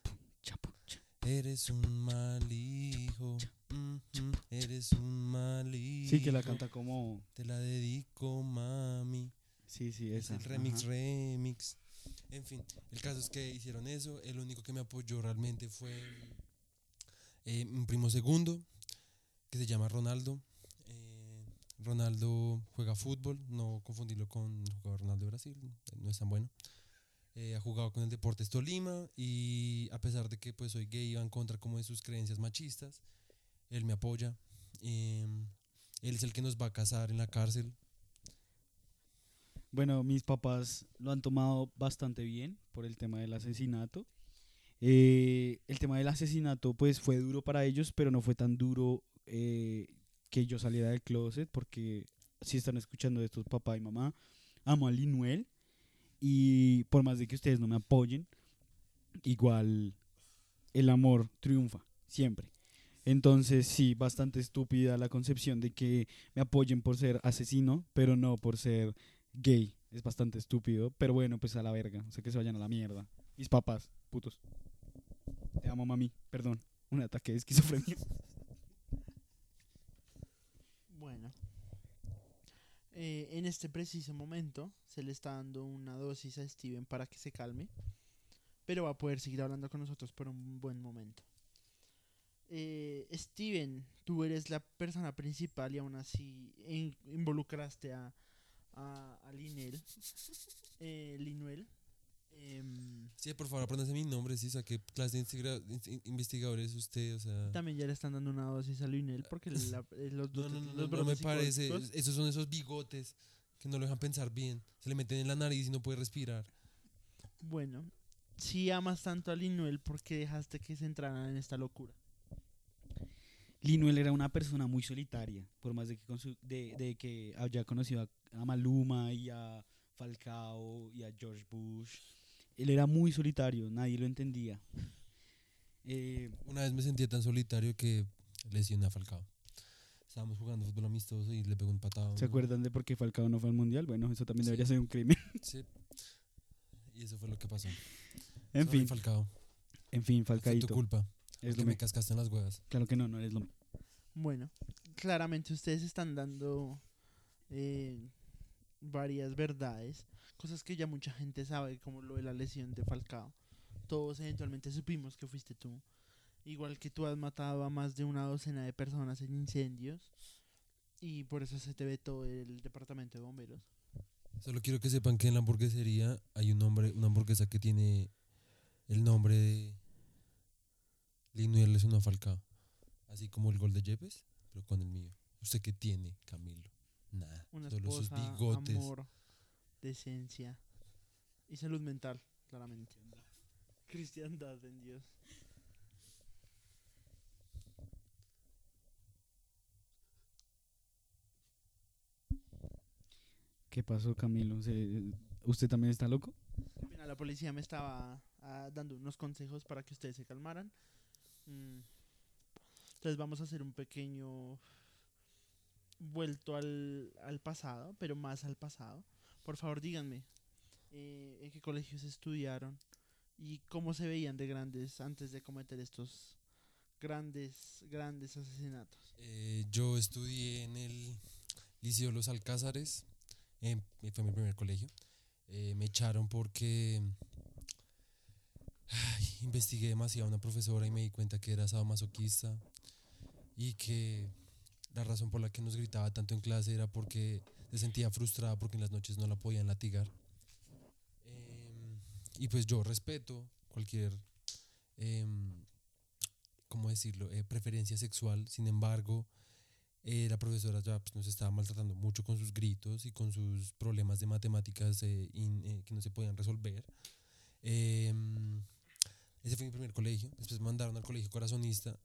Eres un mal hijo. mm, mm, eres un mal hijo. Sí, que la canta como... Te la dedico, mami. Sí, sí, Es esa. el remix, ajá. remix. En fin, el caso es que hicieron eso. El único que me apoyó realmente fue eh, un primo segundo, que se llama Ronaldo. Ronaldo juega fútbol, no confundirlo con el jugador Ronaldo de Brasil, no es tan bueno. Eh, ha jugado con el Deportes Tolima y a pesar de que pues soy gay va en contra como de sus creencias machistas, él me apoya. Em, él es el que nos va a casar en la cárcel. Bueno, mis papás lo han tomado bastante bien por el tema del asesinato. Eh, el tema del asesinato pues fue duro para ellos, pero no fue tan duro eh, que yo saliera del closet porque si están escuchando esto papá y mamá, amo a Linuel y por más de que ustedes no me apoyen, igual el amor triunfa siempre. Entonces sí, bastante estúpida la concepción de que me apoyen por ser asesino, pero no por ser gay. Es bastante estúpido, pero bueno, pues a la verga. O sea, que se vayan a la mierda. Mis papás, putos. Te amo, mami. Perdón. Un ataque de esquizofrenia. [laughs] Bueno, eh, en este preciso momento se le está dando una dosis a Steven para que se calme, pero va a poder seguir hablando con nosotros por un buen momento. Eh, Steven, tú eres la persona principal y aún así in- involucraste a, a, a Linel, eh, Linuel. Em, Sí, por favor, apréndase mi nombre, sí, saqué clase de integra- in- investigador es usted, o sea... también ya le están dando una dosis a Linel porque [laughs] la- eh, los, No, dos- no, no, no, no me parece, esos son esos bigotes que no lo dejan pensar bien, se le meten en la nariz y no puede respirar. Bueno, si amas tanto a Linuel, ¿por qué dejaste que se entraran en esta locura? Linuel era una persona muy solitaria, por más de que, con su- de, de que haya conocido a, a Maluma y a Falcao y a George Bush. Él era muy solitario, nadie lo entendía. Eh, Una vez me sentía tan solitario que lesioné a Falcao. Estábamos jugando fútbol amistoso y le pegó un patado. ¿Se acuerdan de por qué Falcao no fue al mundial? Bueno, eso también debería ser un crimen. [laughs] Sí. Y eso fue lo que pasó. En fin, Falcao. en fin, Fue tu Falcaito. culpa. Es que lo me me- cascaste en las huevas. Claro que no, no eres lo Bueno, claramente ustedes están dando eh, varias verdades, cosas que ya mucha gente sabe, como lo de la lesión de Falcao. Todos eventualmente supimos que fuiste tú. Igual que tú has matado a más de una docena de personas en incendios y por eso se te ve todo el departamento de bomberos. Solo quiero que sepan que en la hamburguesería hay un nombre, una hamburguesa que tiene el nombre de Linuel es una Falcao. Así como el gol de Yepes, pero con el mío. ¿Usted qué tiene, Camilo? Nada. Una Solo sus esposa, bigotes. amor, decencia y salud mental, claramente. Cristiandad en Dios. ¿Qué pasó, Camilo? ¿Se- ¿Usted también está loco? La policía me estaba ah, dando unos consejos para que ustedes se calmaran. Mm. Entonces vamos a hacer un pequeño vuelto al, al pasado, pero más al pasado. Por favor, díganme, eh, ¿en qué colegios estudiaron? y cómo se veían de grandes antes de cometer estos grandes, grandes asesinatos. Eh, yo estudié en el Liceo Los Alcázares, em, fue mi primer colegio. Eh, me echaron porque investigué demasiado a una profesora y me di cuenta que era sadomasoquista y que la razón por la que nos gritaba tanto en clase era porque se sentía frustrada porque en las noches no la podían latigar. Em, y pues yo respeto cualquier, em, ¿cómo decirlo?, eh, preferencia sexual. Sin embargo, eh, la profesora ya pues, nos estaba maltratando mucho con sus gritos y con sus problemas de matemáticas eh, que no se podían resolver. Em, ese fue mi primer colegio. Después me mandaron al colegio corazonista.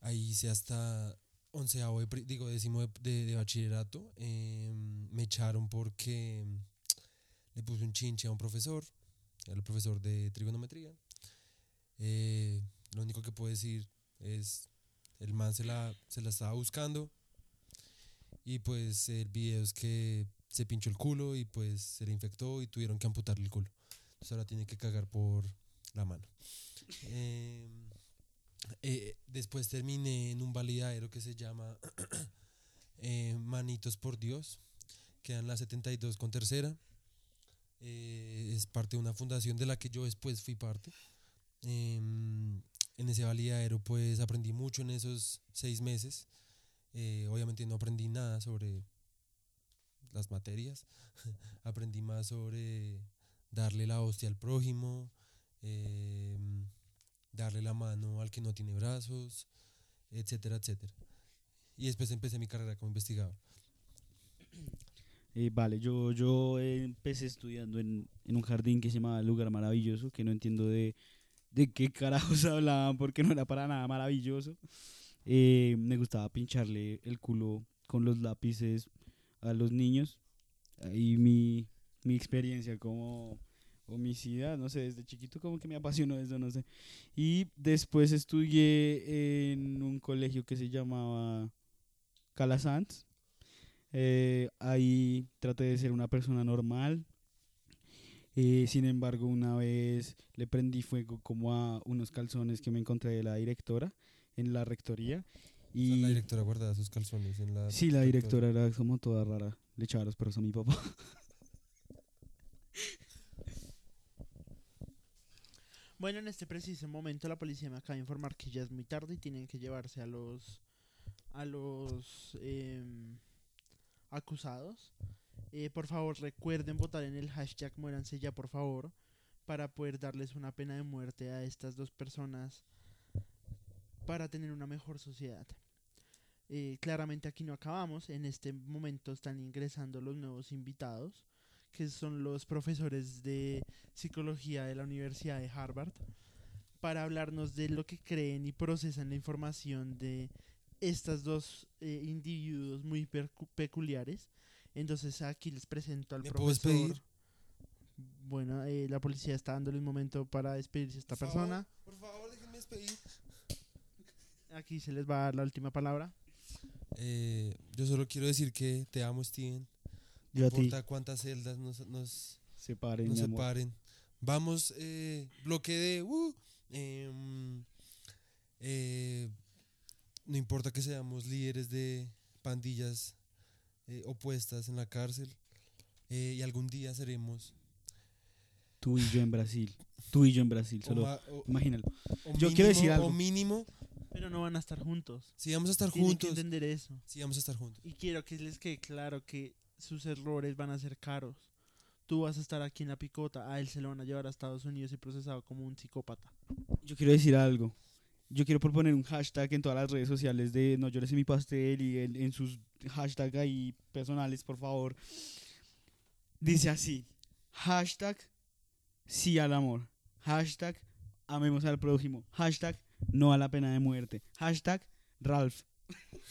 ahí hice hasta onceavo, de digo, décimo de, de- de bachillerato. em, me echaron porque le puse un chinche a un profesor, el profesor de trigonometría. Eh, lo único que puedo decir es, el man se la, se la estaba buscando y pues el video es que se pinchó el culo y pues se le infectó y tuvieron que amputarle el culo. Entonces ahora tiene que cagar por la mano. Em, eh, después terminé en un validadero que se llama [clears throat] eh, Manitos por Dios, queda en la 72 con tercera. Eh, es parte de una fundación de la que yo después fui parte. Em, en ese validadero pues aprendí mucho en esos seis meses. Eh, obviamente no aprendí nada sobre las materias. [laughs] aprendí más sobre darle la hostia al prójimo, em, darle la mano al que no tiene brazos, etcétera, etcétera. Y después empecé mi carrera como investigador. Eh, vale, yo, yo empecé estudiando en, en un jardín que se llamaba Lugar Maravilloso, que no entiendo de, de qué carajos [laughs] hablaban porque no era para nada maravilloso. Eh, me gustaba pincharle el culo con los lápices a los niños. Ahí mi, mi experiencia como homicida, no sé, desde chiquito como que me apasionó eso, no sé. Y después estudié en un colegio que se llamaba Calasanz. Eh, ahí traté de ser una persona normal. Eh, sin embargo, una vez le prendí fuego como a unos calzones que me encontré de la directora en la rectoría. O sea, Y la directora guardaba sus calzones en la... sí, la directora era como toda rara. Le echaba los perros a mi papá. [laughs] Bueno, en este preciso momento la policía me acaba de informar que ya es muy tarde y tienen que llevarse a los a los em, acusados. Eh, por favor, recuerden votar en el hashtag muéranse ya, por favor, para poder darles una pena de muerte a estas dos personas para tener una mejor sociedad. Eh, claramente aquí no acabamos. En este momento están ingresando los nuevos invitados, que son los profesores de psicología de la Universidad de Harvard, para hablarnos de lo que creen y procesan la información de estas dos eh, individuos muy peculiares. Entonces aquí les presento al ¿Me puedo profesor. despedir? Bueno, eh, la policía está dándole un momento para despedirse a esta Por favor, persona. Por favor, déjenme despedir. Aquí se les va a dar la última palabra. Eh, yo solo quiero decir que te amo, Steven. Yo No a ti. importa cuántas celdas nos, nos, Separen, nos. Vamos, eh, bloque de... uh, em, eh, no importa que seamos líderes de pandillas eh, opuestas en la cárcel. eh, y algún día seremos... Tú y yo en Brasil. Tú y yo en Brasil. o Solo ma- o- imagínalo. o Yo quiero decir algo. O mínimo, Pero no van a estar juntos. si vamos a estar Tienen que juntos. entender eso. Si vamos a estar juntos. Y quiero que les quede claro que sus errores van a ser caros. Tú vas a estar aquí en la picota, a él se lo van a llevar a Estados Unidos y procesado como un psicópata. Yo quiero decir algo. Yo quiero proponer un hashtag en todas las redes sociales de No llores en mi pastel y en, en sus hashtags ahí personales, por favor. Dice así. Hashtag sí al amor. Hashtag amemos al prójimo. Hashtag no a la pena de muerte. Hashtag Ralph.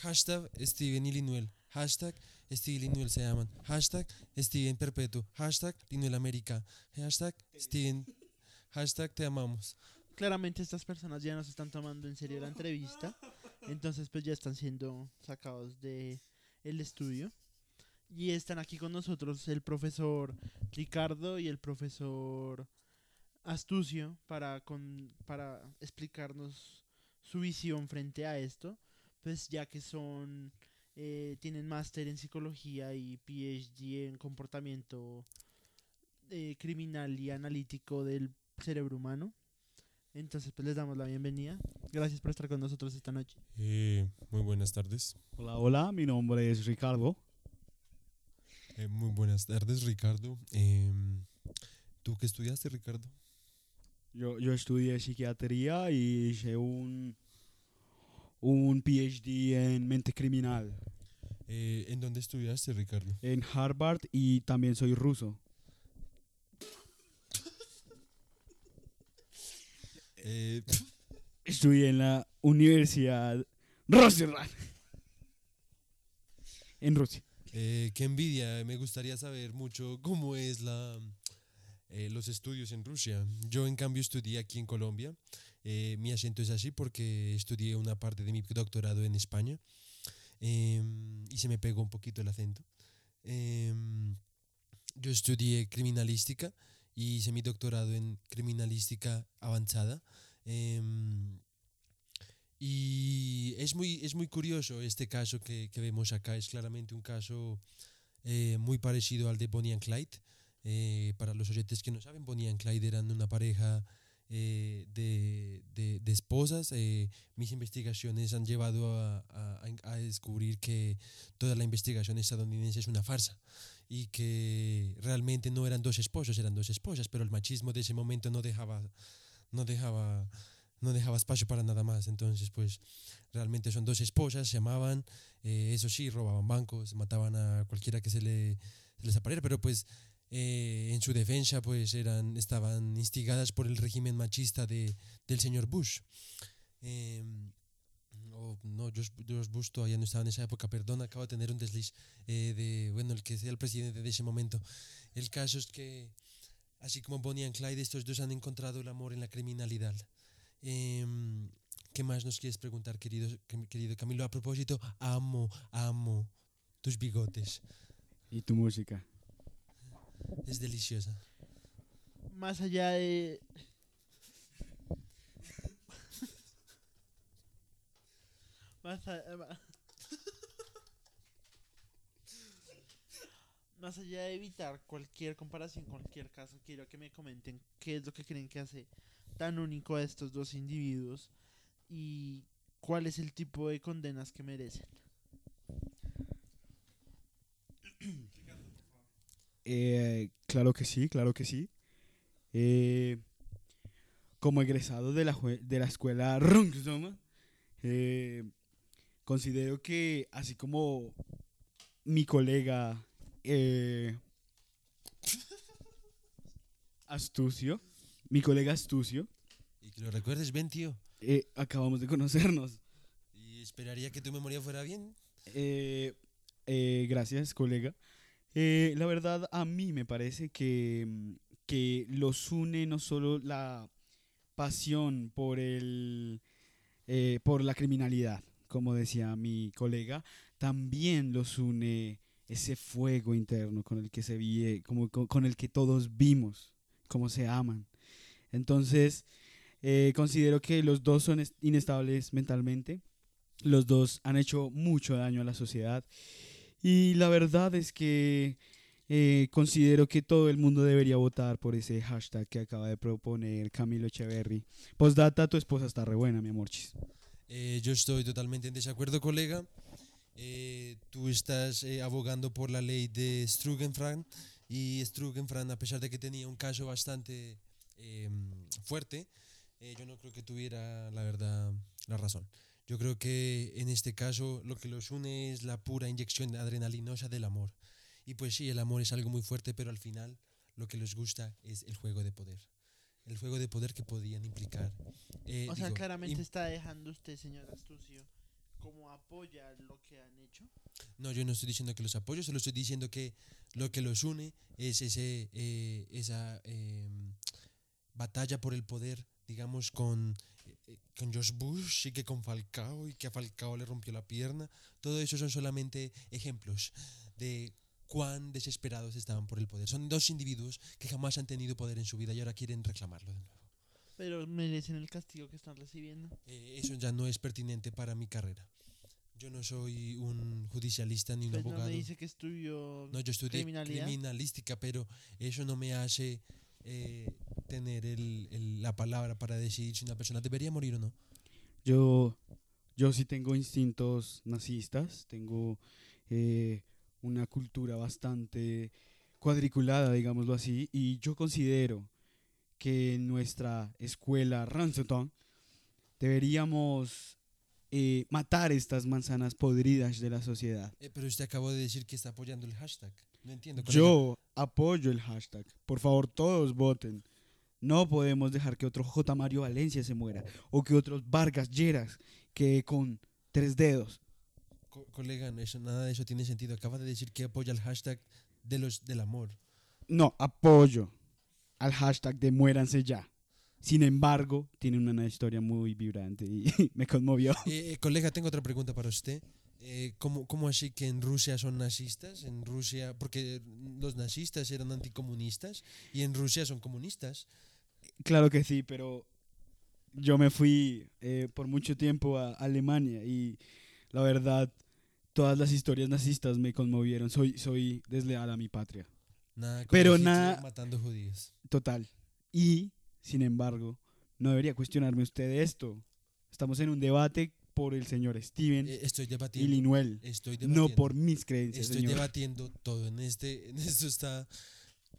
Hashtag Steven y Linuel. Hashtag Steven Linuel se llaman. Hashtag Steven Perpetuo. Hashtag Linuel América. Hashtag Steven. Hashtag Te amamos. Claramente estas personas ya no se están tomando en serio la entrevista, entonces pues ya están siendo sacados de el estudio. Y están aquí con nosotros el profesor Ricardo y el profesor Astucio para, con, para explicarnos su visión frente a esto, pues ya que son eh, tienen máster en psicología y PhD en comportamiento eh, criminal y analítico del cerebro humano. Entonces, pues les damos la bienvenida. Gracias por estar con nosotros esta noche. Eh, muy buenas tardes. Hola, hola, mi nombre es Ricardo. Eh, muy buenas tardes, Ricardo. Em, ¿Tú qué estudiaste, Ricardo? Yo, yo estudié psiquiatría y hice un, un PhD en mente criminal Eh, ¿En dónde estudiaste, Ricardo? en Harvard y también soy ruso. Eh, Estudié en la Universidad Rosserland en Rusia. eh, qué envidia. Me gustaría saber mucho cómo es la, eh, los estudios en Rusia. Yo, en cambio, estudié aquí en Colombia. Eh, mi acento es así porque estudié una parte de mi doctorado en España em, y se me pegó un poquito el acento. Em, yo estudié criminalística y hice mi doctorado en criminalística avanzada. Em, y es muy, es muy curioso este caso que, que vemos acá. Es claramente un caso eh, muy parecido al de Bonnie and Clyde. Eh, para los oyentes que no saben, Bonnie and Clyde eran una pareja eh, de, de- de esposas. Eh, mis investigaciones han llevado a, a- a descubrir que toda la investigación estadounidense es una farsa y que realmente no eran dos esposos, eran dos esposas, pero el machismo de ese momento no dejaba, no dejaba, no dejaba espacio para nada más. Entonces, pues realmente son dos esposas, se amaban, eh, eso sí, robaban bancos, mataban a cualquiera que se, le, se les apareciera, pero pues eh, en su defensa pues eran, estaban instigadas por el régimen machista de, del señor Bush. Em, o no, George, Bush todavía no estaba en esa época, perdón, acabo de tener un desliz eh, de, bueno, el que sea el presidente de ese momento. El caso es que, así como Bonnie and Clyde, estos dos han encontrado el amor en la criminalidad. Em, ¿Qué más nos quieres preguntar, querido, querido Camilo? A propósito, amo, amo tus bigotes. ¿Y tu música? Es deliciosa. Más allá de... Más, a- ma- Más allá de evitar cualquier comparación, cualquier caso, quiero que me comenten qué es lo que creen que hace tan único a estos dos individuos y cuál es el tipo de condenas que merecen. Eh, claro que sí, claro que sí. Eh, como egresado de la, de la escuela Rungsoma, eh, considero que así como mi colega eh, Astucio, mi colega Astucio, Y que lo recuerdes bien, tío. acabamos de conocernos. Y esperaría que tu memoria fuera bien. Eh, eh, gracias, colega. Eh, la verdad, a mí me parece que, mm, que los une no solo la pasión por el eh, por la criminalidad, como decía mi colega, también los une ese fuego interno con el que se vie, como, con, con el que todos vimos cómo se aman. Entonces, eh, considero que los dos son est- inestables mentalmente. Los dos han hecho mucho daño a la sociedad. Y la verdad es que eh, considero que todo el mundo debería votar por ese hashtag que acaba de proponer Camilo Echeverry. Postdata, tu esposa está re buena, mi amor. chis. Eh, yo estoy totalmente en desacuerdo, colega. Eh, tú estás eh, abogando por la ley de Strugenfran y Strugenfran, a pesar de que tenía un caso bastante eh, fuerte, eh, yo no creo que tuviera, la verdad, la razón. Yo creo que en este caso lo que los une es la pura inyección adrenalinosa del amor. Y pues sí, el amor es algo muy fuerte, pero al final lo que les gusta es el juego de poder. El juego de poder que podían implicar. eh, O sea, digo, claramente im- está dejando usted, señor Astucio, como apoya lo que han hecho. No, yo no estoy diciendo que los apoyo, solo estoy diciendo que lo que los une es ese, eh, esa eh, batalla por el poder, digamos, con, con George Bush y que con Falcao y que a Falcao le rompió la pierna. Todo eso son solamente ejemplos de cuán desesperados estaban por el poder. Son dos individuos que jamás han tenido poder en su vida y ahora quieren reclamarlo de nuevo. Pero merecen el castigo que están recibiendo. Eh, eso ya no es pertinente para mi carrera. Yo no soy un judicialista ni un Pues no abogado. me dice que estudió No, yo estudié criminalística, pero eso no me hace eh, tener el- el- la palabra para decidir si una persona debería morir o no. Yo, yo sí tengo instintos nazistas, tengo eh, una cultura bastante cuadriculada, digámoslo así, y yo considero que en nuestra escuela Ransoton deberíamos eh, matar estas manzanas podridas de la sociedad. Eh, pero usted acabó de decir que está apoyando el hashtag. No entiendo. Yo apoyo el hashtag. Por favor, todos voten. No podemos dejar que otro J. Mario Valencia se muera o que otros Vargas Lleras que con tres dedos. Co- colega, no, eso, nada de eso tiene sentido. Acaba de decir que apoya el hashtag de los, del amor. No, apoyo al hashtag de muéranse ya. Sin embargo, tiene una historia muy vibrante y [laughs] me conmovió. Eh, eh, colega, tengo otra pregunta para usted. Eh, ¿cómo, ¿Cómo así que en Rusia son nazistas? En Rusia, porque los nazistas eran anticomunistas y en Rusia son comunistas. Claro que sí, pero yo me fui eh, por mucho tiempo a Alemania y la verdad, todas las historias nazistas me conmovieron. Soy, soy desleal a mi patria. Nada Pero nada- matando judíos. Total. Y, sin embargo, no debería cuestionarme usted de esto. Estamos en un debate por el señor Steven Eh, estoy y. Linuel, Estoy debatiendo. no por mis creencias, Estoy señor. debatiendo todo. En, este, en esto está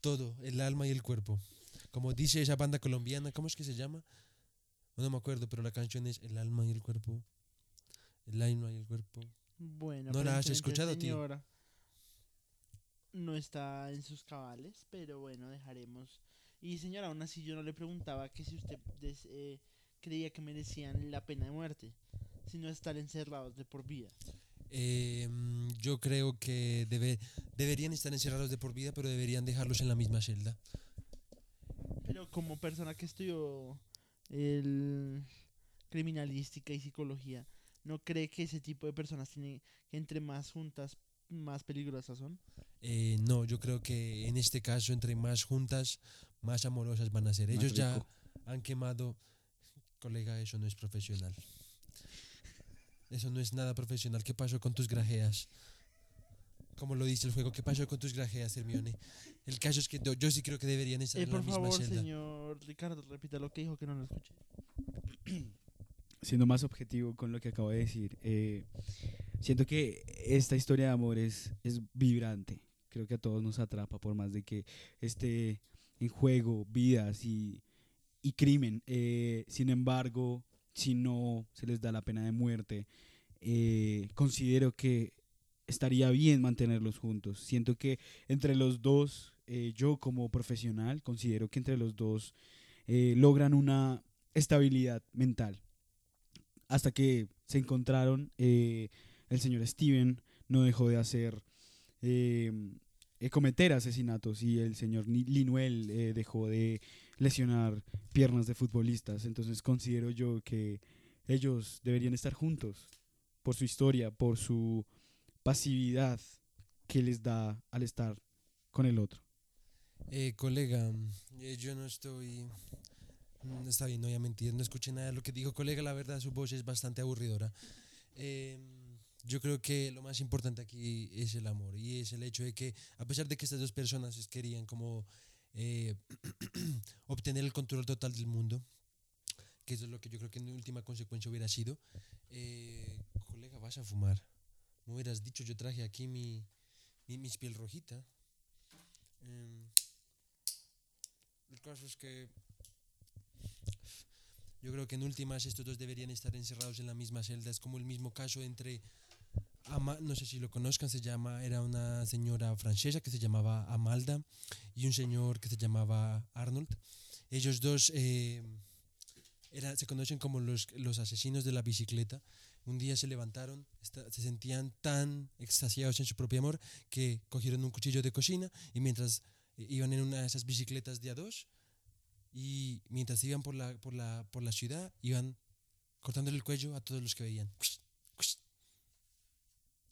todo, el alma y el cuerpo. Como dice esa banda colombiana, ¿cómo es que se llama? No me acuerdo, pero la canción es El alma y el cuerpo. El alma y el cuerpo. Bueno, ¿No la has escuchado, tío? señora, No está en sus cabales, pero bueno, dejaremos. Y señora, aún así yo no le preguntaba que si usted des- eh, creía que merecían la pena de muerte, sino estar encerrados de por vida. Eh, mm, yo creo que debe, deberían estar encerrados de por vida, pero deberían dejarlos en la misma celda. Como persona que estudió el criminalística y psicología, ¿no cree que ese tipo de personas tiene que entre más juntas más peligrosas son? Eh, no, yo creo que en este caso, entre más juntas, más amorosas van a ser. Ellos ya han quemado. Colega, eso no es profesional. Eso no es nada profesional. ¿Qué pasó con tus grajeas? Como lo dice el juego, ¿qué pasó con tus grajeas, Hermione? El caso es que yo, yo sí creo que deberían estar Eh, en la por misma favor, celda. señor Ricardo, repita lo que dijo que no lo escuché. [clears throat] Siendo más objetivo con lo que acabo de decir, eh, siento que esta historia de amor es, es vibrante. Creo que a todos nos atrapa, por más de que esté en juego vidas y, y crimen. Eh, sin embargo, si no se les da la pena de muerte, eh, considero que estaría bien mantenerlos juntos. Siento que entre los dos, eh, yo como profesional, considero que entre los dos eh, logran una estabilidad mental. Hasta que se encontraron, eh, el señor Steven no dejó de hacer, cometer asesinatos y el señor Linuel dejó de lesionar piernas de futbolistas. Entonces considero yo que ellos deberían estar juntos por su historia, por su pasividad que les da al estar con el otro. Eh, colega, eh, yo no estoy. mm, Está bien, no voy a mentir, no escuché nada de lo que dijo colega, la verdad su voz es bastante aburridora. Eh, yo creo que lo más importante aquí es el amor y es el hecho de que a pesar de que estas dos personas querían como eh, [clears throat] obtener el control total del mundo, que eso es lo que yo creo que en última consecuencia hubiera sido, colega, vas a fumar. Me hubieras dicho, yo traje aquí mi, mi, mis piel rojita. Em, el caso es que yo creo que en últimas estos dos deberían estar encerrados en la misma celda. Es como el mismo caso entre, Ama- no sé si lo conozcan, se llama, era una señora francesa que se llamaba Amalda y un señor que se llamaba Arnold. Ellos dos eh, era- se conocen como los, los asesinos de la bicicleta. Un día se levantaron, se sentían tan extasiados en su propio amor que cogieron un cuchillo de cocina y mientras eh, iban en una de esas bicicletas de a dos y mientras iban por la, por la, por la ciudad iban cortándole el cuello a todos los que veían.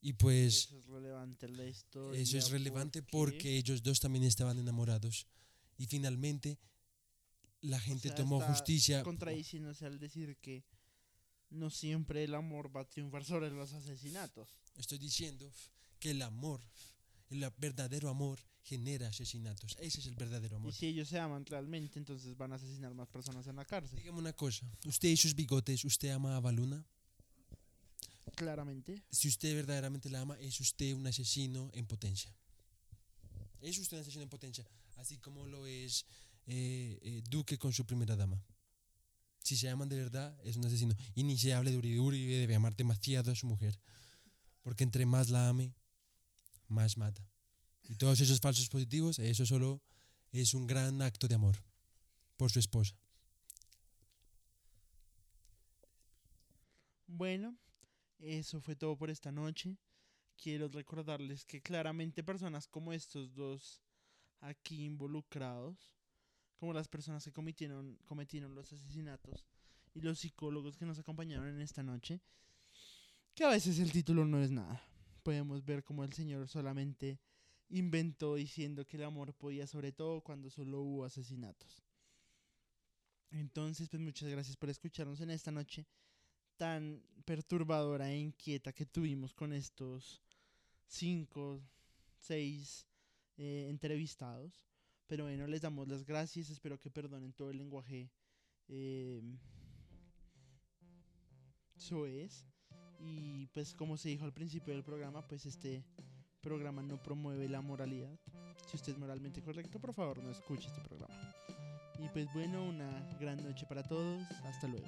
Y pues Eso es relevante la historia. eso es relevante porque porque ellos dos también estaban enamorados. Y finalmente la gente sea, tomó justicia. contradiciéndose al decir que no siempre el amor va a triunfar sobre los asesinatos. Estoy diciendo que el amor, el verdadero amor, genera asesinatos. Ese es el verdadero Y amor. si ellos se aman realmente, entonces van a asesinar más personas en la cárcel. Dígame una cosa. Usted y sus bigotes, ¿usted ama a Baluna? Claramente. Si usted verdaderamente la ama, es usted un asesino en potencia. Es usted un asesino en potencia, así como lo es eh, eh, Duque con su primera dama. Si se aman de verdad, es un asesino. Y ni se hable de Uribe. Uribe debe amar demasiado a su mujer. Porque entre más la ame, más mata. Y todos esos falsos positivos, eso solo es un gran acto de amor por su esposa. Bueno, eso fue todo por esta noche. Quiero recordarles que claramente personas como estos dos aquí involucrados, como las personas que cometieron, cometieron los asesinatos y los psicólogos que nos acompañaron en esta noche, que a veces el título no es nada. Podemos ver como el Señor solamente inventó diciendo que el amor podía sobre todo cuando solo hubo asesinatos. Entonces, pues muchas gracias por escucharnos en esta noche tan perturbadora e inquieta que tuvimos con estos cinco, seis eh, entrevistados. Pero bueno, les damos las gracias. Espero que perdonen todo el lenguaje eh, soez. Y pues como se dijo al principio del programa, pues este programa no promueve la moralidad. Si usted es moralmente correcto, por favor no escuche este programa. Y pues bueno, una gran noche para todos. Hasta luego.